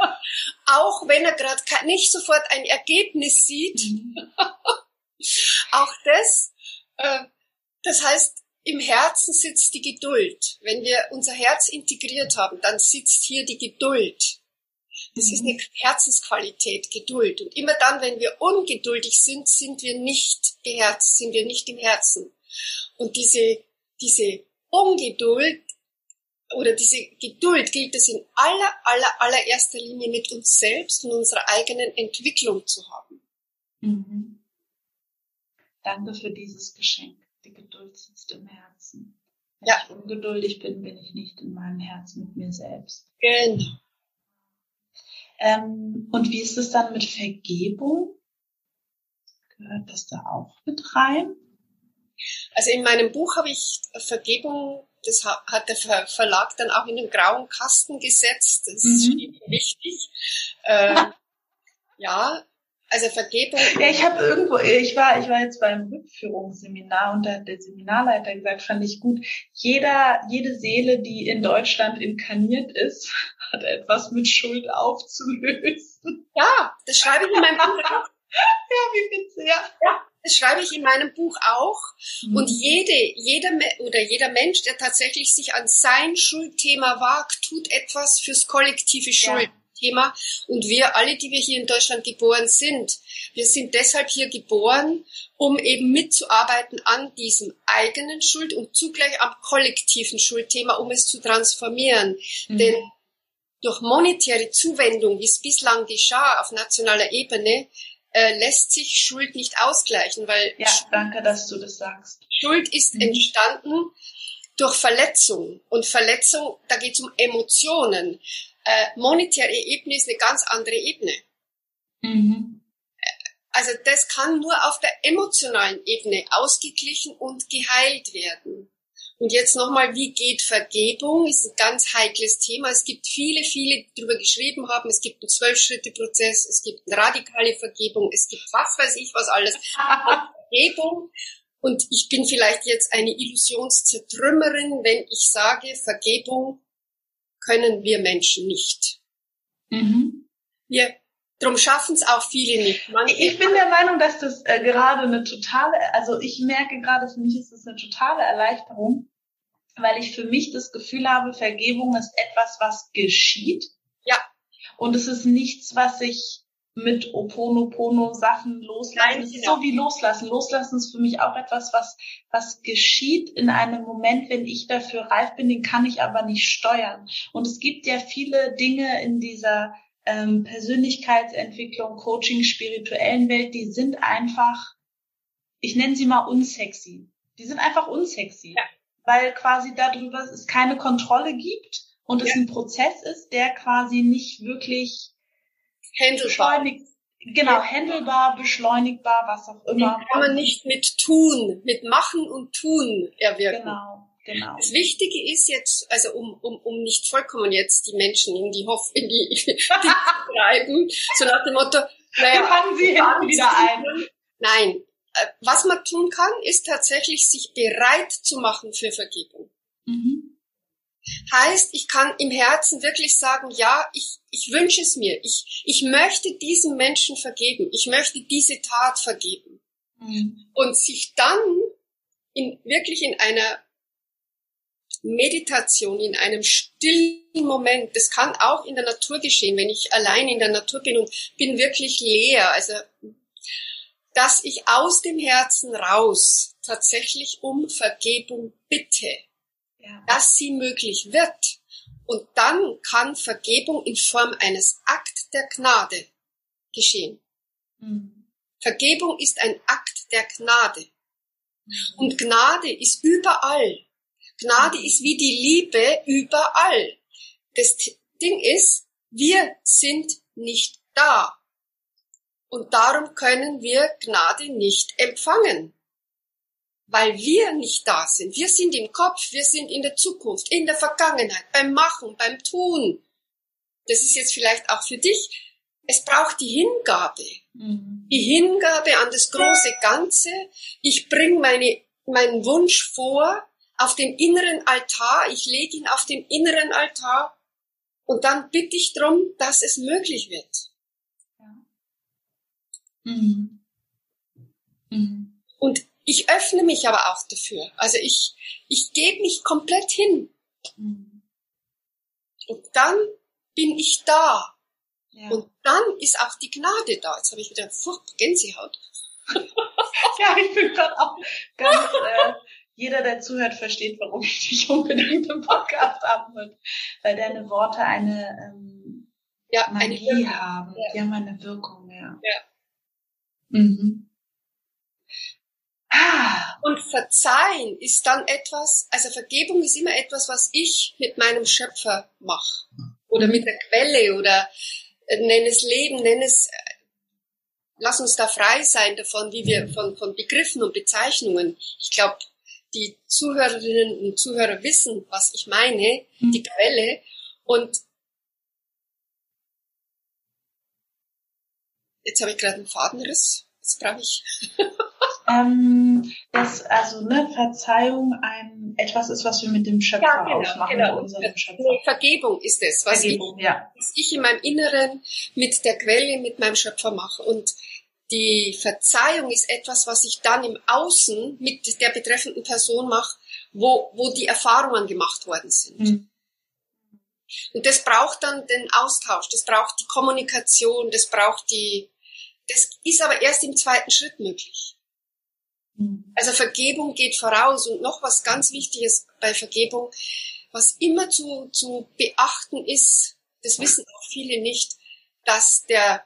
auch wenn er gerade nicht sofort ein Ergebnis sieht, mhm. auch das das heißt, im Herzen sitzt die Geduld. Wenn wir unser Herz integriert haben, dann sitzt hier die Geduld. Das mhm. ist eine Herzensqualität, Geduld. Und immer dann, wenn wir ungeduldig sind, sind wir nicht geherzt, sind wir nicht im Herzen. Und diese, diese Ungeduld oder diese Geduld gilt es in aller, aller, allererster Linie mit uns selbst und unserer eigenen Entwicklung zu haben. Mhm. Danke für dieses Geschenk. Die Geduld sitzt im Herzen. Wenn ja. ich ungeduldig bin, bin ich nicht in meinem Herzen mit mir selbst. Genau. Ähm, und wie ist es dann mit Vergebung? Gehört das da auch mit rein? Also in meinem Buch habe ich Vergebung, das hat der Verlag dann auch in den grauen Kasten gesetzt. Das mhm. ist wichtig. Äh, ja, also Vergebung. Ja, ich habe irgendwo, ich war, ich war jetzt beim Rückführungsseminar und da hat der Seminarleiter gesagt, fand ich gut. Jeder, jede Seele, die in Deutschland inkarniert ist, hat etwas mit Schuld aufzulösen. Ja, das schreibe ich in meinem Buch auch. ja, wie witzig, ja. ja. Das schreibe ich in meinem Buch auch. Mhm. Und jede, jeder oder jeder Mensch, der tatsächlich sich an sein Schuldthema wagt, tut etwas fürs kollektive Schuld. Ja. Thema. Und wir alle, die wir hier in Deutschland geboren sind, wir sind deshalb hier geboren, um eben mitzuarbeiten an diesem eigenen Schuld und zugleich am kollektiven Schuldthema, um es zu transformieren. Mhm. Denn durch monetäre Zuwendung, wie es bislang geschah auf nationaler Ebene, äh, lässt sich Schuld nicht ausgleichen, weil ja, danke, dass du das sagst. Schuld ist mhm. entstanden durch Verletzung und Verletzung, da geht es um Emotionen äh, monetäre Ebene ist eine ganz andere Ebene. Mhm. Also das kann nur auf der emotionalen Ebene ausgeglichen und geheilt werden. Und jetzt nochmal, wie geht Vergebung? Ist ein ganz heikles Thema. Es gibt viele, viele, die darüber geschrieben haben. Es gibt einen Zwölf-Schritte-Prozess, es gibt eine radikale Vergebung, es gibt was weiß ich was alles. Vergebung. Und ich bin vielleicht jetzt eine Illusionszertrümmerin, wenn ich sage, Vergebung können wir Menschen nicht. Mhm. Wir, drum schaffen es auch viele nicht. Manche ich bin der Meinung, dass das äh, gerade eine totale, also ich merke gerade, für mich ist es eine totale Erleichterung, weil ich für mich das Gefühl habe, Vergebung ist etwas, was geschieht. Ja. Und es ist nichts, was ich mit Oponopono Sachen loslassen. Nein, es ist genau. so wie loslassen. Loslassen ist für mich auch etwas, was, was geschieht in einem Moment, wenn ich dafür reif bin, den kann ich aber nicht steuern. Und es gibt ja viele Dinge in dieser ähm, Persönlichkeitsentwicklung, Coaching, spirituellen Welt, die sind einfach, ich nenne sie mal unsexy. Die sind einfach unsexy. Ja. Weil quasi darüber es keine Kontrolle gibt und ja. es ein Prozess ist, der quasi nicht wirklich Handelbar. Genau, handelbar, beschleunigbar, was auch immer. Den kann man nicht mit tun, mit machen und tun erwirken. Genau. Genau. Das Wichtige ist jetzt, also um, um, um nicht vollkommen jetzt die Menschen in die Hoff, in die, die treiben, so nach dem Motto, naja, fangen Sie hinten wieder ein. Nein, äh, was man tun kann, ist tatsächlich sich bereit zu machen für Vergebung. Mhm. Heißt, ich kann im Herzen wirklich sagen, ja, ich, ich wünsche es mir. Ich, ich möchte diesem Menschen vergeben. Ich möchte diese Tat vergeben. Mhm. Und sich dann in, wirklich in einer Meditation, in einem stillen Moment, das kann auch in der Natur geschehen, wenn ich allein in der Natur bin und bin wirklich leer, also dass ich aus dem Herzen raus tatsächlich um Vergebung bitte, ja. dass sie möglich wird. Und dann kann Vergebung in Form eines Akt der Gnade geschehen. Mhm. Vergebung ist ein Akt der Gnade. Mhm. Und Gnade ist überall. Gnade mhm. ist wie die Liebe überall. Das Ding ist, wir sind nicht da. Und darum können wir Gnade nicht empfangen. Weil wir nicht da sind. Wir sind im Kopf, wir sind in der Zukunft, in der Vergangenheit, beim Machen, beim Tun. Das ist jetzt vielleicht auch für dich. Es braucht die Hingabe. Mhm. Die Hingabe an das große Ganze. Ich bringe meine, meinen Wunsch vor auf den inneren Altar. Ich lege ihn auf den inneren Altar. Und dann bitte ich darum, dass es möglich wird. Mhm. Mhm. Und ich öffne mich aber auch dafür. Also ich, ich gebe mich komplett hin. Mhm. Und dann bin ich da. Ja. Und dann ist auch die Gnade da. Jetzt habe ich wieder furchtbar Gänsehaut. ja, ich bin gerade auch ganz, äh, jeder, der zuhört, versteht, warum ich dich unbedingt im Podcast haben will. Weil deine Worte eine ähm, ja, Magie eine haben. Ja. Die haben eine Wirkung, ja. ja. Mhm. Und Verzeihen ist dann etwas, also Vergebung ist immer etwas, was ich mit meinem Schöpfer mache. Oder mit der Quelle oder äh, nenn es Leben, nenn es, äh, lass uns da frei sein davon, wie wir von, von Begriffen und Bezeichnungen. Ich glaube, die Zuhörerinnen und Zuhörer wissen, was ich meine, mhm. die Quelle. Und Jetzt habe ich gerade einen Fadenriss. Jetzt brauche ich. ähm, dass also ne, Verzeihung ein etwas ist, was wir mit dem Schöpfer ja, genau, ausmachen, genau. mit Schöpfer. Vergebung ist es, was, Vergebung, ich, ja. was ich in meinem Inneren mit der Quelle, mit meinem Schöpfer mache. Und die Verzeihung ist etwas, was ich dann im Außen mit der betreffenden Person mache, wo, wo die Erfahrungen gemacht worden sind. Mhm. Und das braucht dann den Austausch, das braucht die Kommunikation, das braucht die, das ist aber erst im zweiten Schritt möglich. Also Vergebung geht voraus und noch was ganz Wichtiges bei Vergebung, was immer zu, zu beachten ist, das wissen auch viele nicht, dass der,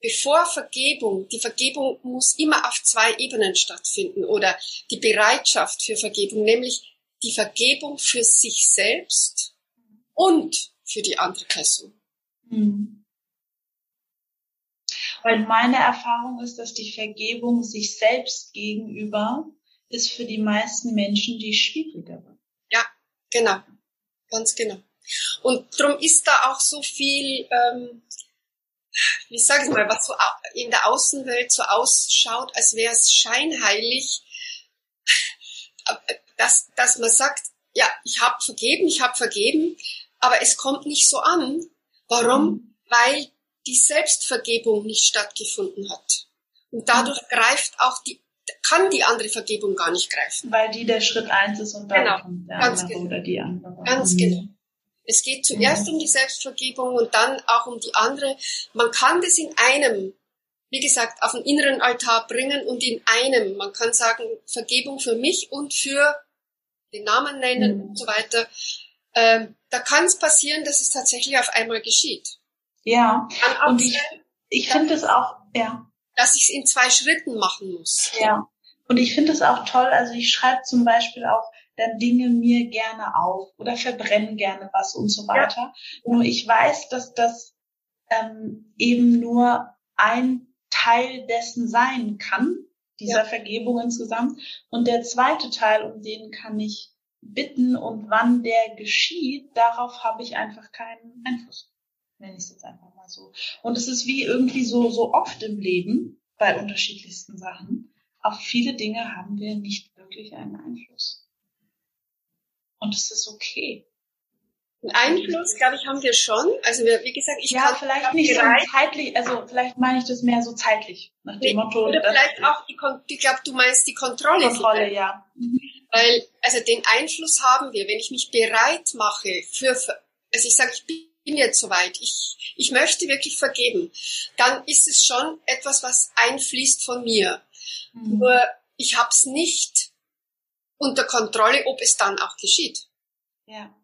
bevor Vergebung, die Vergebung muss immer auf zwei Ebenen stattfinden oder die Bereitschaft für Vergebung, nämlich die Vergebung für sich selbst und für die andere Person. Mhm. Weil meine Erfahrung ist, dass die Vergebung sich selbst gegenüber ist für die meisten Menschen die schwierigere. Ja, genau. Ganz genau. Und darum ist da auch so viel, ähm, wie sage ich mal, was so in der Außenwelt so ausschaut, als wäre es scheinheilig, dass, dass man sagt, ja, ich habe vergeben, ich habe vergeben, aber es kommt nicht so an. Warum? Mhm. Weil die Selbstvergebung nicht stattgefunden hat. Und dadurch mhm. greift auch die, kann die andere Vergebung gar nicht greifen. Weil die der Schritt eins ist und dann genau. kommt der Ganz andere genau. oder die andere. Ganz mhm. genau. Es geht zuerst mhm. um die Selbstvergebung und dann auch um die andere. Man kann das in einem, wie gesagt, auf den inneren Altar bringen und in einem, man kann sagen, Vergebung für mich und für den Namen nennen mhm. und so weiter. Ähm, da kann es passieren, dass es tatsächlich auf einmal geschieht. Ja. Und ich, ich finde es auch, ja. Dass ich es in zwei Schritten machen muss. Ja. Und ich finde es auch toll, also ich schreibe zum Beispiel auch dann Dinge mir gerne auf oder verbrenne gerne was und so weiter. Ja. Nur ich weiß, dass das ähm, eben nur ein Teil dessen sein kann, dieser ja. Vergebung insgesamt. Und der zweite Teil, um den kann ich bitten und wann der geschieht, darauf habe ich einfach keinen Einfluss nenne ich es jetzt einfach mal so. Und es ist wie irgendwie so, so oft im Leben, bei unterschiedlichsten Sachen, auf viele Dinge haben wir nicht wirklich einen Einfluss. Und es ist okay. Einfluss, glaube ich, haben wir schon. Also wir, wie gesagt, ich ja, kann vielleicht nicht so zeitlich, also vielleicht meine ich das mehr so zeitlich, nach dem Motto. Oder vielleicht auch die, ich glaube, du meinst die Kontrolle. Kontrolle, ja. Mhm. Weil, also den Einfluss haben wir, wenn ich mich bereit mache für, also ich sage, ich bin jetzt soweit, ich, ich möchte wirklich vergeben, dann ist es schon etwas, was einfließt von mir. Mhm. Nur ich habe es nicht unter Kontrolle, ob es dann auch geschieht. Ja.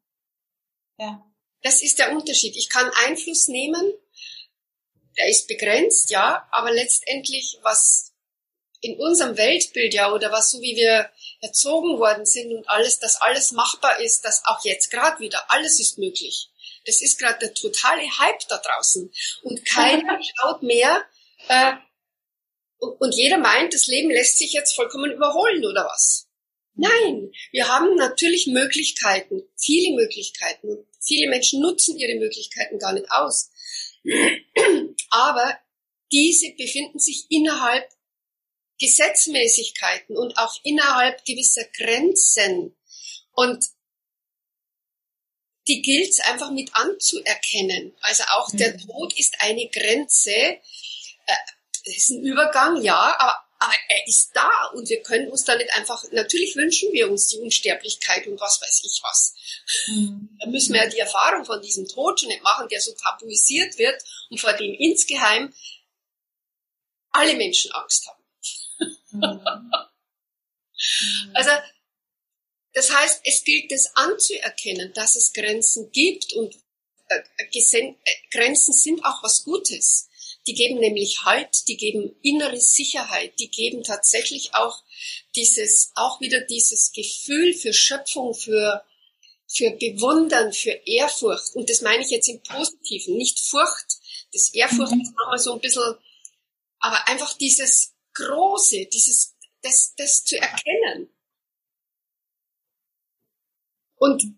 Ja. Das ist der Unterschied. Ich kann Einfluss nehmen, der ist begrenzt, ja, aber letztendlich, was in unserem Weltbild, ja, oder was so wie wir erzogen worden sind und alles, dass alles machbar ist, dass auch jetzt gerade wieder alles ist möglich. Das ist gerade der totale Hype da draußen. Und keiner schaut mehr, äh, und, und jeder meint, das Leben lässt sich jetzt vollkommen überholen, oder was? Nein, wir haben natürlich Möglichkeiten, viele Möglichkeiten. Viele Menschen nutzen ihre Möglichkeiten gar nicht aus. Aber diese befinden sich innerhalb Gesetzmäßigkeiten und auch innerhalb gewisser Grenzen. Und die gilt es einfach mit anzuerkennen. Also auch der mhm. Tod ist eine Grenze. Äh, ist ein Übergang, ja, aber aber er ist da und wir können uns da nicht einfach, natürlich wünschen wir uns die Unsterblichkeit und was weiß ich was. Mhm. Da müssen wir ja die Erfahrung von diesem Tod schon nicht machen, der so tabuisiert wird und vor dem insgeheim alle Menschen Angst haben. Mhm. also, das heißt, es gilt es anzuerkennen, dass es Grenzen gibt und äh, äh, Grenzen sind auch was Gutes. Die geben nämlich Halt, die geben innere Sicherheit, die geben tatsächlich auch dieses, auch wieder dieses Gefühl für Schöpfung, für, für Bewundern, für Ehrfurcht. Und das meine ich jetzt im Positiven, nicht Furcht. Das Ehrfurcht mhm. ist nochmal so ein bisschen, aber einfach dieses Große, dieses, das, das zu erkennen. Und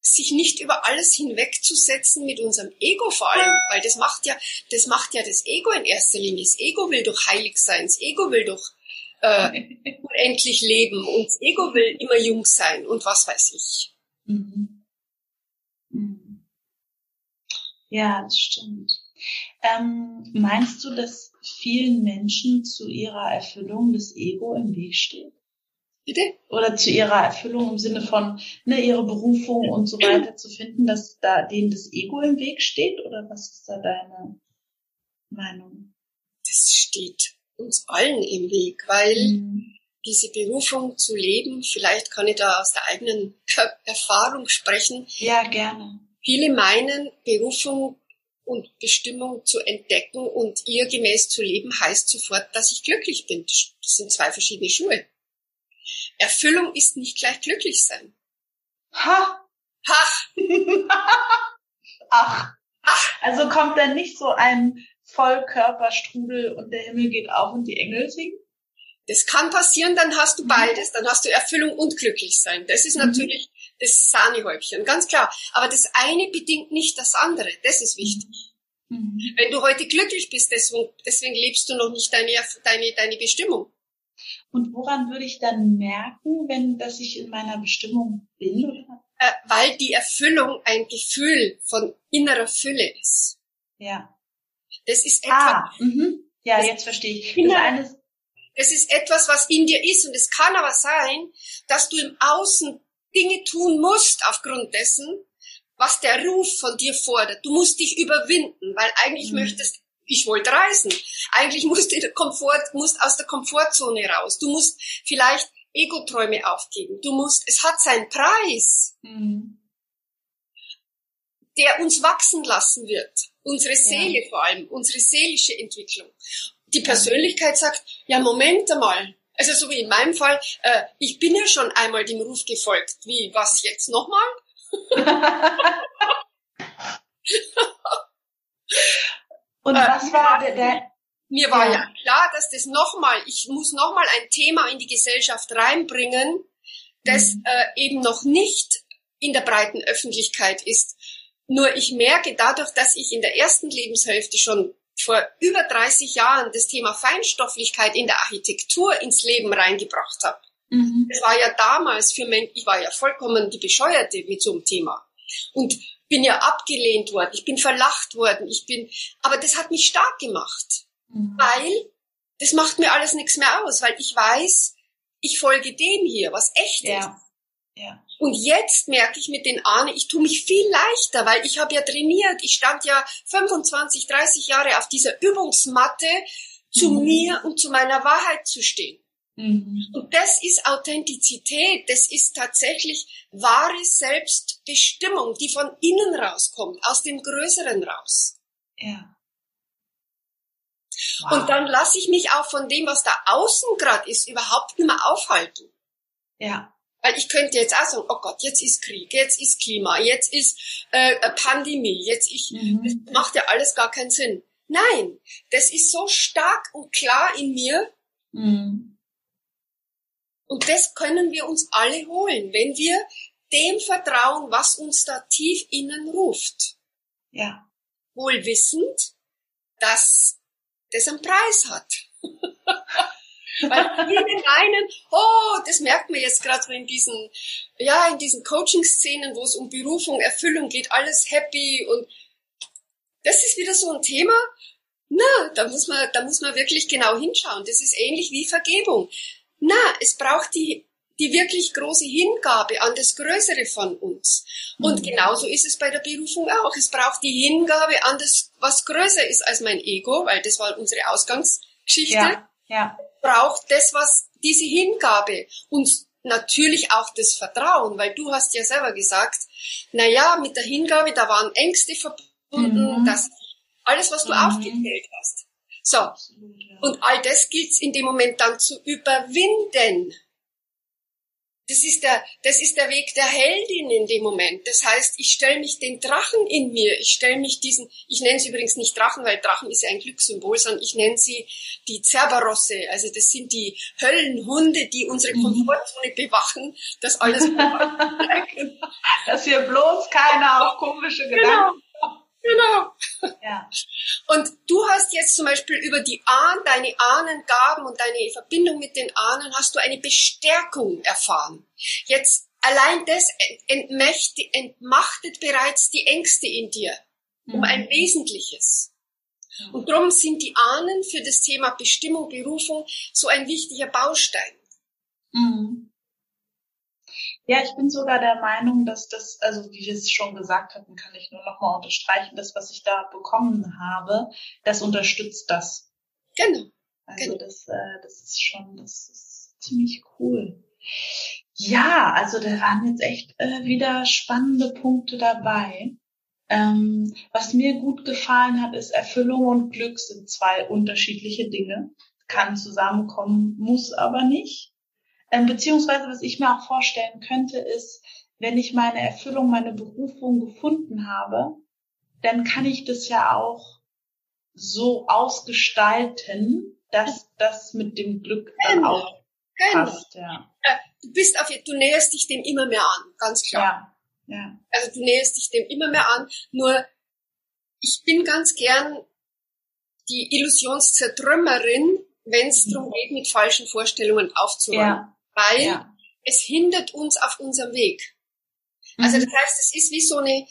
sich nicht über alles hinwegzusetzen mit unserem Ego vor allem, weil das macht ja, das macht ja das Ego in erster Linie. Das Ego will doch heilig sein, das Ego will doch äh, unendlich leben und das Ego will immer jung sein und was weiß ich. Mhm. Mhm. Ja, das stimmt. Ähm, meinst du, dass vielen Menschen zu ihrer Erfüllung das Ego im Weg steht? Bitte? Oder zu ihrer Erfüllung im Sinne von ne, ihre Berufung und so weiter zu finden, dass da denen das Ego im Weg steht? Oder was ist da deine Meinung? Das steht uns allen im Weg, weil mhm. diese Berufung zu leben, vielleicht kann ich da aus der eigenen Erfahrung sprechen. Ja, gerne. Viele meinen, Berufung und Bestimmung zu entdecken und ihr gemäß zu leben, heißt sofort, dass ich glücklich bin. Das sind zwei verschiedene Schuhe. Erfüllung ist nicht gleich glücklich sein. Ha! Ha! Ach. Ach. Also kommt dann nicht so ein Vollkörperstrudel und der Himmel geht auf und die Engel singen? Das kann passieren, dann hast du mhm. beides. Dann hast du Erfüllung und glücklich sein. Das ist mhm. natürlich das Sahnehäubchen, ganz klar. Aber das eine bedingt nicht das andere. Das ist wichtig. Mhm. Wenn du heute glücklich bist, deswegen, deswegen lebst du noch nicht deine, deine, deine Bestimmung. Und woran würde ich dann merken, wenn dass ich in meiner Bestimmung bin? Äh, weil die Erfüllung ein Gefühl von innerer Fülle ist. Ja. Das ist etwas. Ah, mhm. Ja, jetzt verstehe ich. Das, das ist etwas, was in dir ist. Und es kann aber sein, dass du im Außen Dinge tun musst aufgrund dessen, was der Ruf von dir fordert. Du musst dich überwinden, weil eigentlich mhm. möchtest ich wollte reisen. Eigentlich musst du Komfort, musst aus der Komfortzone raus. Du musst vielleicht Ego-Träume aufgeben. Du musst, es hat seinen Preis, mhm. der uns wachsen lassen wird. Unsere Seele ja. vor allem, unsere seelische Entwicklung. Die Persönlichkeit sagt, ja, Moment einmal. Also so wie in meinem Fall, äh, ich bin ja schon einmal dem Ruf gefolgt. Wie, was jetzt nochmal? Und äh, was war der, der mir war ja. ja klar, dass das nochmal, ich muss nochmal ein Thema in die Gesellschaft reinbringen, das mhm. äh, eben noch nicht in der breiten Öffentlichkeit ist. Nur ich merke dadurch, dass ich in der ersten Lebenshälfte schon vor über 30 Jahren das Thema Feinstofflichkeit in der Architektur ins Leben reingebracht habe. Mhm. Das war ja damals für mich, ich war ja vollkommen die Bescheuerte mit so einem Thema. Und bin ja abgelehnt worden, ich bin verlacht worden, ich bin, aber das hat mich stark gemacht, mhm. weil das macht mir alles nichts mehr aus, weil ich weiß, ich folge dem hier, was echt ja. ist. Ja. Und jetzt merke ich mit den Ahnen, ich tue mich viel leichter, weil ich habe ja trainiert. Ich stand ja 25, 30 Jahre auf dieser Übungsmatte, zu mhm. mir und zu meiner Wahrheit zu stehen. Mhm. Und das ist Authentizität, das ist tatsächlich wahre Selbstbestimmung, die von innen rauskommt, aus dem Größeren raus. Ja. Wow. Und dann lasse ich mich auch von dem, was da außen gerade ist, überhaupt nicht mehr aufhalten. Ja. Weil ich könnte jetzt auch sagen, oh Gott, jetzt ist Krieg, jetzt ist Klima, jetzt ist äh, Pandemie, jetzt ich, mhm. das macht ja alles gar keinen Sinn. Nein, das ist so stark und klar in mir. Mhm. Und das können wir uns alle holen, wenn wir dem vertrauen, was uns da tief innen ruft. Ja. Wohl wissend, dass das einen Preis hat. Weil viele meinen, oh, das merkt man jetzt gerade so in diesen, ja, in diesen Coaching-Szenen, wo es um Berufung, Erfüllung geht, alles happy und das ist wieder so ein Thema. Na, da muss man, da muss man wirklich genau hinschauen. Das ist ähnlich wie Vergebung. Na, es braucht die, die wirklich große Hingabe an das Größere von uns. Und mhm. genauso ist es bei der Berufung auch. Es braucht die Hingabe an das, was größer ist als mein Ego, weil das war unsere Ausgangsgeschichte. Ja, ja braucht das, was diese Hingabe und natürlich auch das Vertrauen, weil du hast ja selber gesagt, na ja, mit der Hingabe, da waren Ängste verbunden, mhm. das alles, was du mhm. aufgezählt hast. So. Und all das gilt in dem Moment dann zu überwinden. Das ist der, das ist der Weg der Heldin in dem Moment. Das heißt, ich stelle mich den Drachen in mir. Ich stelle mich diesen, ich nenne sie übrigens nicht Drachen, weil Drachen ist ja ein Glückssymbol, sondern ich nenne sie die Cerberosse. Also das sind die Höllenhunde, die unsere mhm. Komfortzone bewachen, dass alles Dass wir bloß keine auf komische genau. Gedanken Genau. Ja. Und du hast jetzt zum Beispiel über die Ahnen, deine Ahnengaben und deine Verbindung mit den Ahnen, hast du eine Bestärkung erfahren. Jetzt allein das entmachtet bereits die Ängste in dir um mhm. ein Wesentliches. Und darum sind die Ahnen für das Thema Bestimmung, Berufung so ein wichtiger Baustein. Mhm. Ja, ich bin sogar der Meinung, dass das, also wie wir es schon gesagt hatten, kann ich nur nochmal unterstreichen, das, was ich da bekommen habe, das unterstützt das. Genau. Also genau. das, äh, das ist schon, das ist ziemlich cool. Ja, also da waren jetzt echt äh, wieder spannende Punkte dabei. Ähm, was mir gut gefallen hat, ist Erfüllung und Glück sind zwei unterschiedliche Dinge. Kann zusammenkommen, muss aber nicht. Ähm, beziehungsweise, was ich mir auch vorstellen könnte, ist, wenn ich meine Erfüllung, meine Berufung gefunden habe, dann kann ich das ja auch so ausgestalten, dass das mit dem Glück dann genau. auch genau. passt. Ja. Du bist auf, du näherst dich dem immer mehr an, ganz klar. Ja. ja. Also du näherst dich dem immer mehr an. Nur ich bin ganz gern die Illusionszertrümmerin, wenn es mhm. darum geht, mit falschen Vorstellungen aufzuräumen. Ja weil ja. es hindert uns auf unserem Weg. Also mhm. das heißt, es ist wie so eine,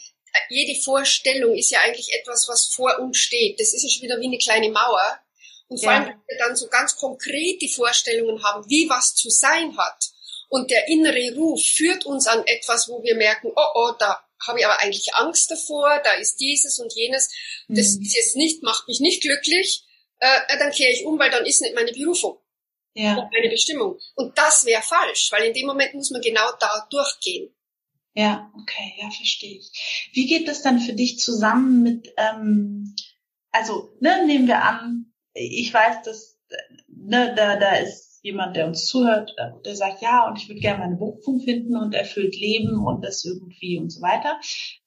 jede Vorstellung ist ja eigentlich etwas, was vor uns steht. Das ist ja schon wieder wie eine kleine Mauer. Und vor ja. allem, wenn wir dann so ganz konkrete Vorstellungen haben, wie was zu sein hat. Und der innere Ruf führt uns an etwas, wo wir merken, oh, oh, da habe ich aber eigentlich Angst davor, da ist dieses und jenes. Das mhm. ist jetzt nicht, macht mich nicht glücklich. Äh, dann kehre ich um, weil dann ist nicht meine Berufung ja. und meine Bestimmung. Und das wäre falsch, weil in dem Moment muss man genau da durchgehen. Ja, okay, ja, verstehe ich. Wie geht das dann für dich zusammen mit, ähm, also, ne, nehmen wir an, ich weiß, dass, ne, da, da ist jemand, der uns zuhört, äh, der sagt, ja, und ich würde gerne meine Berufung finden und erfüllt leben und das irgendwie und so weiter.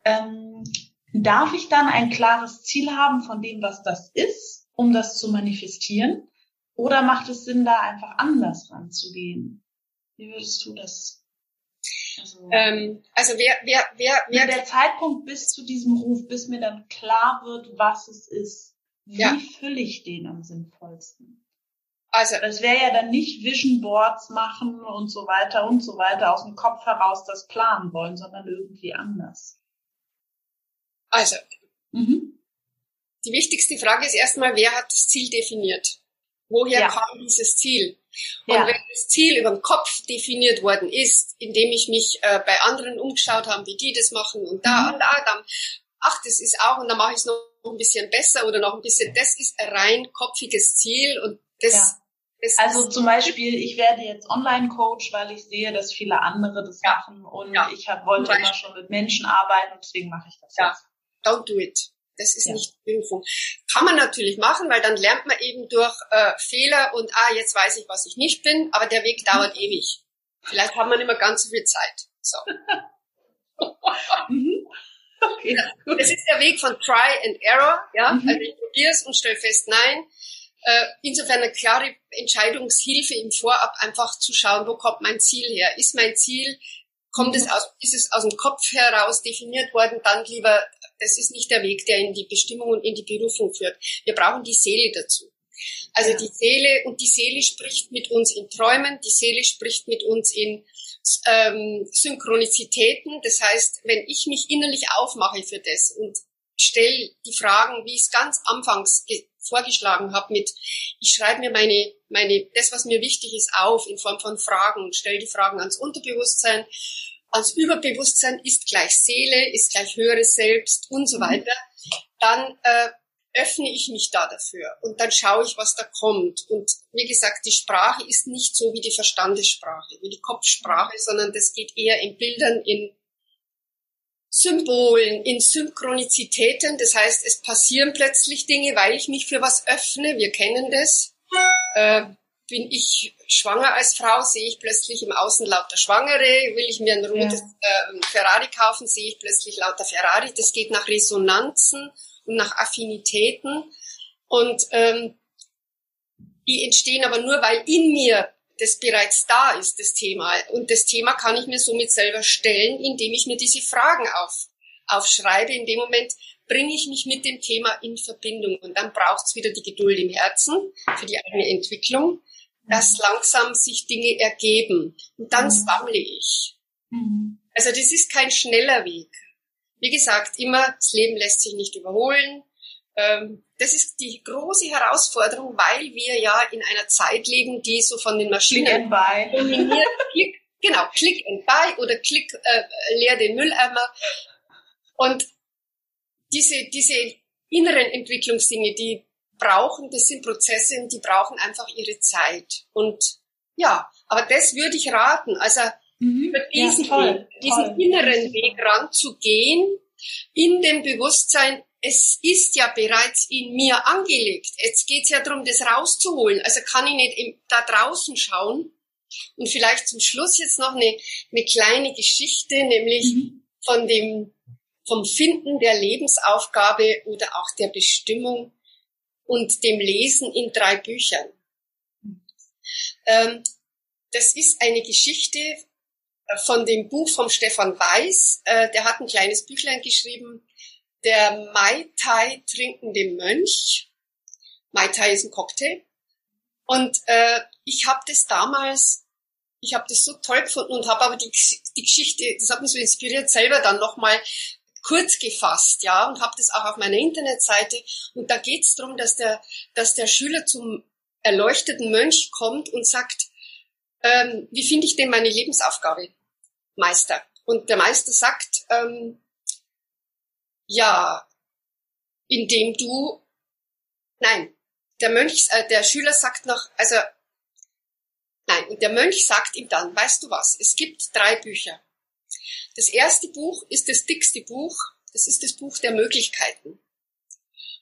Ähm, darf ich dann ein klares Ziel haben von dem, was das ist, um das zu manifestieren? Oder macht es Sinn, da einfach anders ranzugehen? Wie würdest du das? Also, ähm, also wer, wer, wer, wer der Zeitpunkt bis zu diesem Ruf, bis mir dann klar wird, was es ist. Wie ja. fülle ich den am sinnvollsten? Also, das wäre ja dann nicht Vision Boards machen und so weiter und so weiter aus dem Kopf heraus das planen wollen, sondern irgendwie anders. Also, mhm. die wichtigste Frage ist erstmal, wer hat das Ziel definiert? Woher ja. kam dieses Ziel? Und ja. wenn das Ziel über den Kopf definiert worden ist, indem ich mich äh, bei anderen umgeschaut habe, wie die das machen und da mhm. und da, dann, ach, das ist auch, und dann mache ich es noch ein bisschen besser oder noch ein bisschen, das ist ein rein kopfiges Ziel und das, ja. das Also zum Beispiel, ich werde jetzt Online-Coach, weil ich sehe, dass viele andere das machen und ich hab, wollte immer schon mit Menschen arbeiten und deswegen mache ich das ja. jetzt. Don't do it. Das ist ja. nicht Prüfung. Kann man natürlich machen, weil dann lernt man eben durch äh, Fehler und ah, jetzt weiß ich, was ich nicht bin, aber der Weg dauert ewig. Vielleicht hat man immer ganz so viel Zeit. So. mhm. okay, das ist der Weg von Try and Error. Ja? Mhm. Also ich probiere es und stelle fest, nein. Äh, insofern eine klare Entscheidungshilfe im Vorab, einfach zu schauen, wo kommt mein Ziel her? Ist mein Ziel, kommt es mhm. aus, ist es aus dem Kopf heraus definiert worden, dann lieber das ist nicht der Weg, der in die Bestimmung und in die Berufung führt. Wir brauchen die Seele dazu. Also ja. die Seele und die Seele spricht mit uns in Träumen, die Seele spricht mit uns in ähm, Synchronizitäten. Das heißt, wenn ich mich innerlich aufmache für das und stelle die Fragen, wie ich es ganz anfangs vorgeschlagen habe, mit ich schreibe mir meine, meine, das, was mir wichtig ist, auf in Form von Fragen stelle die Fragen ans Unterbewusstsein als Überbewusstsein ist gleich Seele, ist gleich höheres Selbst und so mhm. weiter, dann äh, öffne ich mich da dafür und dann schaue ich, was da kommt. Und wie gesagt, die Sprache ist nicht so wie die Verstandessprache, wie die Kopfsprache, sondern das geht eher in Bildern, in Symbolen, in Synchronizitäten. Das heißt, es passieren plötzlich Dinge, weil ich mich für was öffne. Wir kennen das. Äh, bin ich schwanger als Frau, sehe ich plötzlich im Außen lauter Schwangere, will ich mir ein rotes ja. äh, Ferrari kaufen, sehe ich plötzlich lauter Ferrari. Das geht nach Resonanzen und nach Affinitäten. Und ähm, die entstehen aber nur, weil in mir das bereits da ist, das Thema. Und das Thema kann ich mir somit selber stellen, indem ich mir diese Fragen auf, aufschreibe. In dem Moment bringe ich mich mit dem Thema in Verbindung. Und dann braucht es wieder die Geduld im Herzen für die eigene Entwicklung dass langsam sich Dinge ergeben. Und dann mhm. sammle ich. Mhm. Also das ist kein schneller Weg. Wie gesagt, immer, das Leben lässt sich nicht überholen. Ähm, das ist die große Herausforderung, weil wir ja in einer Zeit leben, die so von den Maschinen dominiert. Klick, genau, Click and Buy oder Klick, äh, leer den Mülleimer. Und diese, diese inneren Entwicklungsdinge, die brauchen, das sind Prozesse und die brauchen einfach ihre Zeit. Und ja, aber das würde ich raten. Also mhm. über diesen, ja, toll, Weg, diesen toll. inneren Weg ranzugehen, in dem Bewusstsein, es ist ja bereits in mir angelegt. Jetzt geht's ja darum, das rauszuholen. Also kann ich nicht im, da draußen schauen. Und vielleicht zum Schluss jetzt noch eine, eine kleine Geschichte, nämlich mhm. von dem, vom Finden der Lebensaufgabe oder auch der Bestimmung und dem Lesen in drei Büchern. Ähm, das ist eine Geschichte äh, von dem Buch vom Stefan Weiß. Äh, der hat ein kleines Büchlein geschrieben, der Mai Tai trinkende Mönch. Mai Tai ist ein Cocktail. Und äh, ich habe das damals, ich habe das so toll gefunden und habe aber die, die Geschichte, das hat mich so inspiriert, selber dann nochmal kurz gefasst, ja, und habe das auch auf meiner Internetseite. Und da geht es darum, dass der, dass der Schüler zum erleuchteten Mönch kommt und sagt, ähm, wie finde ich denn meine Lebensaufgabe, Meister? Und der Meister sagt, ähm, ja, indem du, nein, der Mönch, äh, der Schüler sagt noch, also, nein, und der Mönch sagt ihm dann, weißt du was, es gibt drei Bücher. Das erste Buch ist das dickste Buch. Das ist das Buch der Möglichkeiten.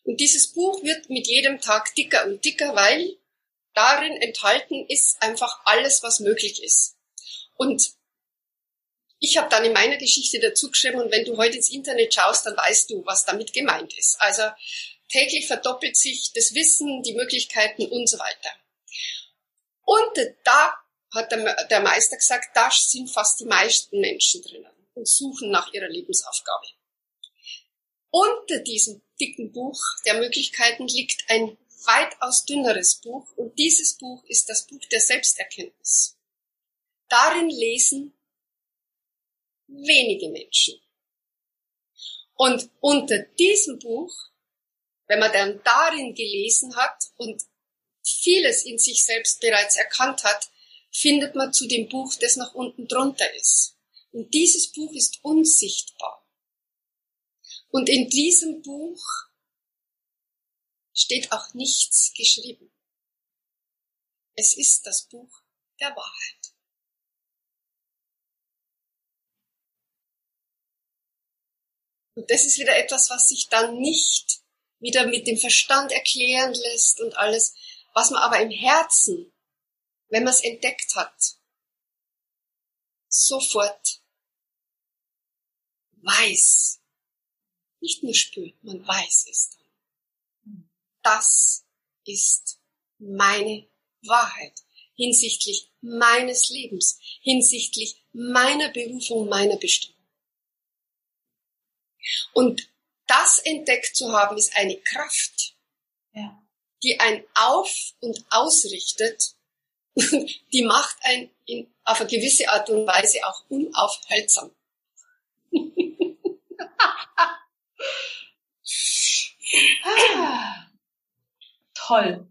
Und dieses Buch wird mit jedem Tag dicker und dicker, weil darin enthalten ist einfach alles, was möglich ist. Und ich habe dann in meiner Geschichte dazu geschrieben, und wenn du heute ins Internet schaust, dann weißt du, was damit gemeint ist. Also täglich verdoppelt sich das Wissen, die Möglichkeiten und so weiter. Und da hat der, der Meister gesagt, da sind fast die meisten Menschen drinnen und suchen nach ihrer Lebensaufgabe. Unter diesem dicken Buch der Möglichkeiten liegt ein weitaus dünneres Buch und dieses Buch ist das Buch der Selbsterkenntnis. Darin lesen wenige Menschen. Und unter diesem Buch, wenn man dann darin gelesen hat und vieles in sich selbst bereits erkannt hat, findet man zu dem Buch, das noch unten drunter ist. Und dieses Buch ist unsichtbar. Und in diesem Buch steht auch nichts geschrieben. Es ist das Buch der Wahrheit. Und das ist wieder etwas, was sich dann nicht wieder mit dem Verstand erklären lässt und alles, was man aber im Herzen, wenn man es entdeckt hat, sofort weiß. Nicht nur spürt, man weiß es dann. Das ist meine Wahrheit hinsichtlich meines Lebens, hinsichtlich meiner Berufung, meiner Bestimmung. Und das entdeckt zu haben, ist eine Kraft, ja. die ein auf- und ausrichtet, die macht ein in, auf eine gewisse Art und Weise auch unaufhaltsam. toll.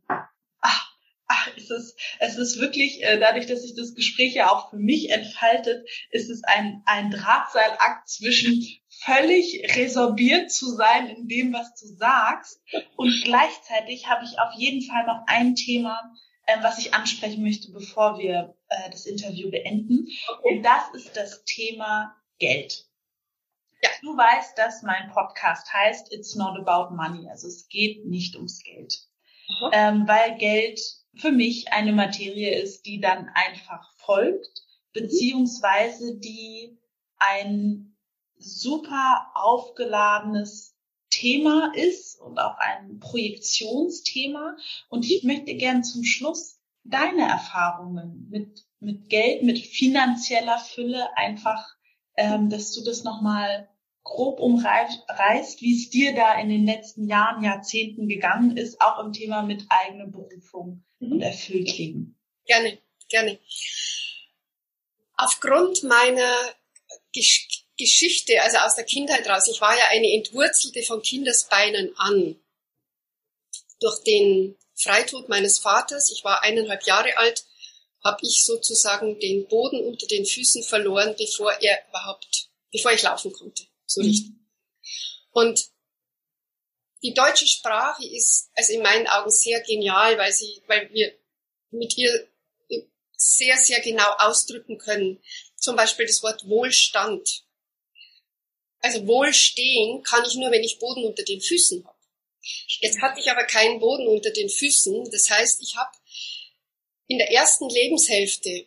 Es ist, es ist wirklich, äh, dadurch, dass sich das Gespräch ja auch für mich entfaltet, ist es ein, ein Drahtseilakt zwischen völlig resorbiert zu sein in dem, was du sagst. Und gleichzeitig habe ich auf jeden Fall noch ein Thema, äh, was ich ansprechen möchte, bevor wir äh, das Interview beenden. Und das ist das Thema Geld. Ja. Du weißt, dass mein Podcast heißt It's not about money. Also es geht nicht ums Geld. Mhm. Ähm, weil Geld für mich eine Materie ist, die dann einfach folgt, beziehungsweise die ein super aufgeladenes Thema ist und auch ein Projektionsthema. Und ich möchte gern zum Schluss deine Erfahrungen mit, mit Geld, mit finanzieller Fülle einfach, ähm, dass du das nochmal grob umreißt, wie es dir da in den letzten Jahren, Jahrzehnten gegangen ist, auch im Thema mit eigener Berufung mhm. und erfüllt leben. Gerne, gerne. Aufgrund meiner Geschichte, also aus der Kindheit raus. Ich war ja eine Entwurzelte von Kindesbeinen an. Durch den Freitod meines Vaters, ich war eineinhalb Jahre alt, habe ich sozusagen den Boden unter den Füßen verloren, bevor er überhaupt, bevor ich laufen konnte, so mhm. richtig. Und die deutsche Sprache ist also in meinen Augen sehr genial, weil sie, weil wir mit ihr sehr, sehr genau ausdrücken können. Zum Beispiel das Wort Wohlstand. Also wohlstehen kann ich nur, wenn ich Boden unter den Füßen habe. Jetzt hatte ich aber keinen Boden unter den Füßen. Das heißt, ich habe in der ersten Lebenshälfte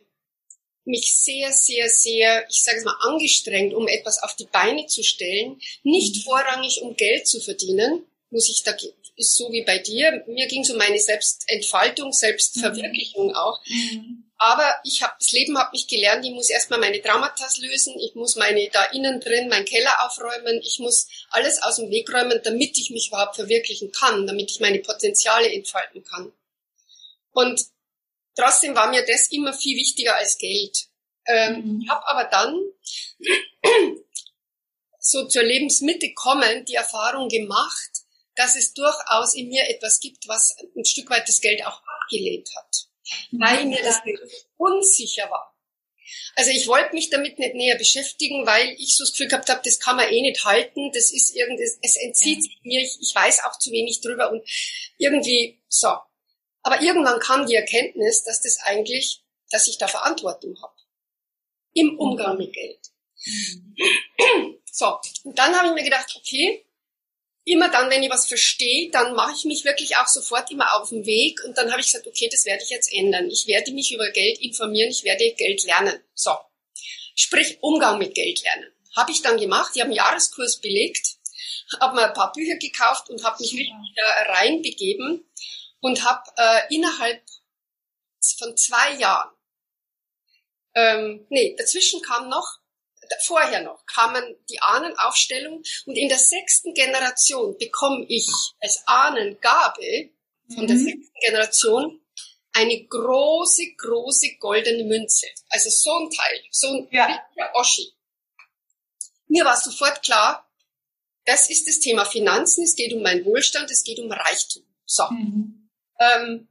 mich sehr, sehr, sehr, ich sage es mal, angestrengt, um etwas auf die Beine zu stellen. Nicht vorrangig, um Geld zu verdienen, muss ich da, ist so wie bei dir. Mir ging es um meine Selbstentfaltung, Selbstverwirklichung mhm. auch. Mhm. Aber ich habe das Leben hat mich gelernt, ich muss erstmal meine Traumata lösen, ich muss meine da innen drin meinen Keller aufräumen, ich muss alles aus dem Weg räumen, damit ich mich überhaupt verwirklichen kann, damit ich meine Potenziale entfalten kann. Und trotzdem war mir das immer viel wichtiger als Geld. Ähm, mhm. Ich habe aber dann so zur Lebensmitte kommen die Erfahrung gemacht, dass es durchaus in mir etwas gibt, was ein Stück weit das Geld auch abgelehnt hat weil mir das unsicher war. Also ich wollte mich damit nicht näher beschäftigen, weil ich so das Gefühl gehabt habe, das kann man eh nicht halten, das ist irgendwie, es entzieht sich mir, ich, ich weiß auch zu wenig drüber und irgendwie so. Aber irgendwann kam die Erkenntnis, dass das eigentlich, dass ich da Verantwortung habe. Im Umgang mit Geld. Mhm. So, und dann habe ich mir gedacht, okay, immer dann, wenn ich was verstehe, dann mache ich mich wirklich auch sofort immer auf den Weg und dann habe ich gesagt, okay, das werde ich jetzt ändern. Ich werde mich über Geld informieren, ich werde Geld lernen. So, sprich Umgang mit Geld lernen. Habe ich dann gemacht, ich habe einen Jahreskurs belegt, habe mir ein paar Bücher gekauft und habe mich wieder reinbegeben und habe äh, innerhalb von zwei Jahren, ähm, nee, dazwischen kam noch vorher noch kamen die Ahnenaufstellung und in der sechsten Generation bekomme ich als Ahnengabe von der mhm. sechsten Generation eine große, große goldene Münze. Also so ein Teil, so ein ja. Oschi. Mir war sofort klar, das ist das Thema Finanzen, es geht um meinen Wohlstand, es geht um Reichtum. So. Mhm. Ähm,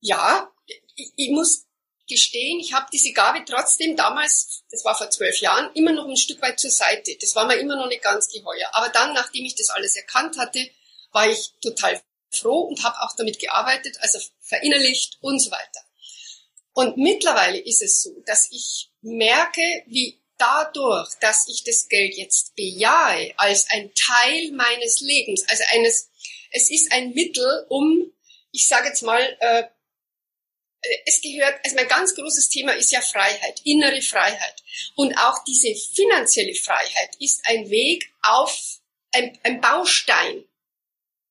ja, ich, ich muss gestehen, ich habe diese Gabe trotzdem damals, das war vor zwölf Jahren, immer noch ein Stück weit zur Seite. Das war mir immer noch nicht ganz geheuer. Aber dann, nachdem ich das alles erkannt hatte, war ich total froh und habe auch damit gearbeitet, also verinnerlicht und so weiter. Und mittlerweile ist es so, dass ich merke, wie dadurch, dass ich das Geld jetzt bejahe als ein Teil meines Lebens, also eines, es ist ein Mittel, um, ich sage jetzt mal, äh, es gehört, also mein ganz großes Thema ist ja Freiheit, innere Freiheit. Und auch diese finanzielle Freiheit ist ein Weg auf, ein, ein Baustein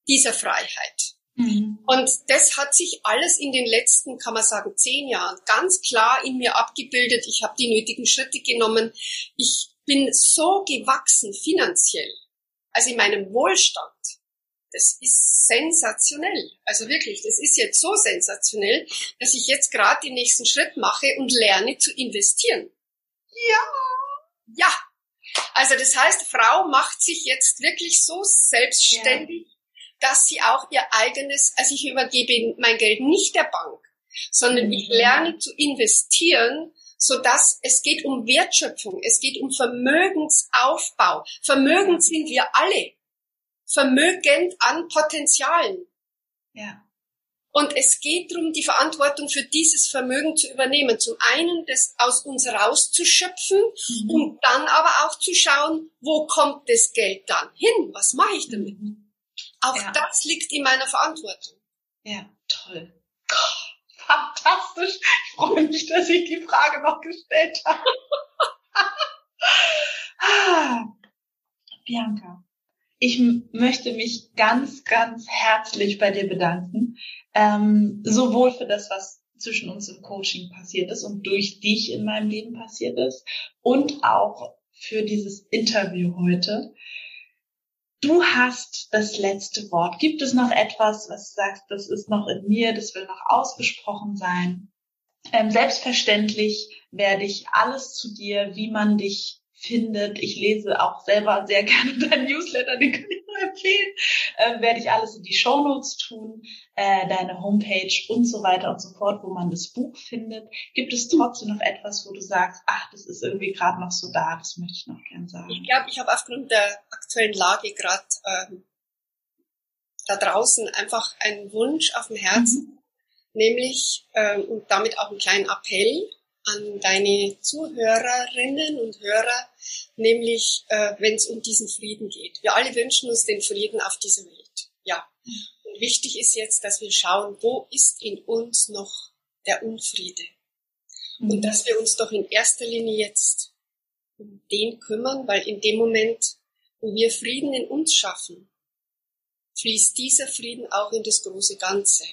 dieser Freiheit. Mhm. Und das hat sich alles in den letzten, kann man sagen, zehn Jahren ganz klar in mir abgebildet. Ich habe die nötigen Schritte genommen. Ich bin so gewachsen finanziell, also in meinem Wohlstand. Das ist sensationell. Also wirklich, das ist jetzt so sensationell, dass ich jetzt gerade den nächsten Schritt mache und lerne zu investieren. Ja. Ja. Also das heißt, Frau macht sich jetzt wirklich so selbstständig, ja dass sie auch ihr eigenes, also ich übergebe mein Geld nicht der Bank, sondern ich mhm. lerne zu investieren, so dass es geht um Wertschöpfung, es geht um Vermögensaufbau. Vermögend sind wir alle. Vermögend an Potenzialen. Ja. Und es geht darum, die Verantwortung für dieses Vermögen zu übernehmen. Zum einen, das aus uns rauszuschöpfen mhm. und dann aber auch zu schauen, wo kommt das Geld dann hin? Was mache ich damit? Mhm. Auch ja. das liegt in meiner Verantwortung. Ja, toll. Fantastisch. Ich freue mich, dass ich die Frage noch gestellt habe. Bianca, ich möchte mich ganz, ganz herzlich bei dir bedanken. Ähm, sowohl für das, was zwischen uns im Coaching passiert ist und durch dich in meinem Leben passiert ist und auch für dieses Interview heute. Du hast das letzte Wort. Gibt es noch etwas, was du sagst, das ist noch in mir, das will noch ausgesprochen sein? Ähm, selbstverständlich werde ich alles zu dir, wie man dich findet. Ich lese auch selber sehr gerne deinen Newsletter, den kann ich nur empfehlen. Ähm, werde ich alles in die Show Notes tun, äh, deine Homepage und so weiter und so fort, wo man das Buch findet. Gibt es trotzdem noch etwas, wo du sagst, ach, das ist irgendwie gerade noch so da, das möchte ich noch gern sagen? Ich glaube, ich habe aufgrund der aktuellen Lage gerade ähm, da draußen einfach einen Wunsch auf dem Herzen, mhm. nämlich ähm, und damit auch einen kleinen Appell an deine Zuhörerinnen und Hörer, nämlich äh, wenn es um diesen Frieden geht. Wir alle wünschen uns den Frieden auf dieser Welt. Ja. Und wichtig ist jetzt, dass wir schauen, wo ist in uns noch der Unfriede? Mhm. Und dass wir uns doch in erster Linie jetzt um den kümmern, weil in dem Moment, wo wir Frieden in uns schaffen, fließt dieser Frieden auch in das große Ganze.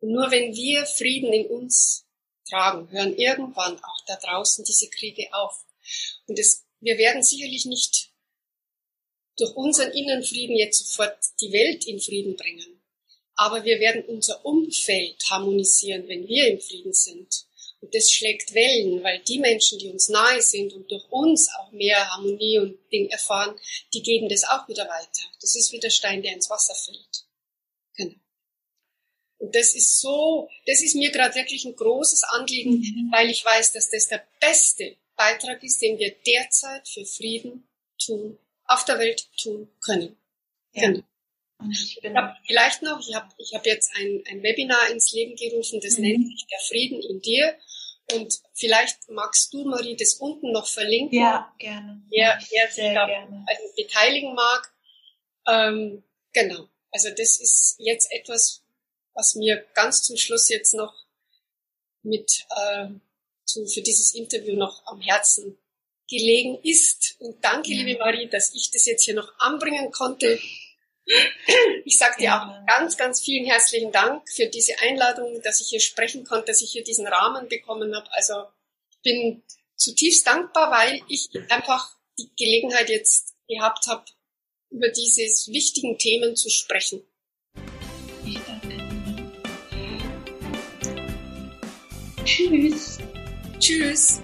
Und nur wenn wir Frieden in uns tragen, hören irgendwann auch da draußen diese Kriege auf. Und es, wir werden sicherlich nicht durch unseren inneren Frieden jetzt sofort die Welt in Frieden bringen. Aber wir werden unser Umfeld harmonisieren, wenn wir im Frieden sind. Und das schlägt Wellen, weil die Menschen, die uns nahe sind und durch uns auch mehr Harmonie und Ding erfahren, die geben das auch wieder weiter. Das ist wie der Stein, der ins Wasser fällt. Und das ist so, das ist mir gerade wirklich ein großes Anliegen, mhm. weil ich weiß, dass das der beste Beitrag ist, den wir derzeit für Frieden tun, auf der Welt tun können. Ja. Genau. Ich hab vielleicht noch, ich habe ich hab jetzt ein, ein Webinar ins Leben gerufen, das mhm. nennt sich Der Frieden in dir. Und vielleicht magst du, Marie, das unten noch verlinken. Ja, gerne. Wer, wer sich da also beteiligen mag. Ähm, genau. Also das ist jetzt etwas, was mir ganz zum Schluss jetzt noch mit äh, zu, für dieses Interview noch am Herzen gelegen ist. Und danke, ja. liebe Marie, dass ich das jetzt hier noch anbringen konnte. Ich sage dir ja. auch ganz, ganz vielen herzlichen Dank für diese Einladung, dass ich hier sprechen konnte, dass ich hier diesen Rahmen bekommen habe. Also ich bin zutiefst dankbar, weil ich einfach die Gelegenheit jetzt gehabt habe, über diese wichtigen Themen zu sprechen. Tschüss. Tschüss.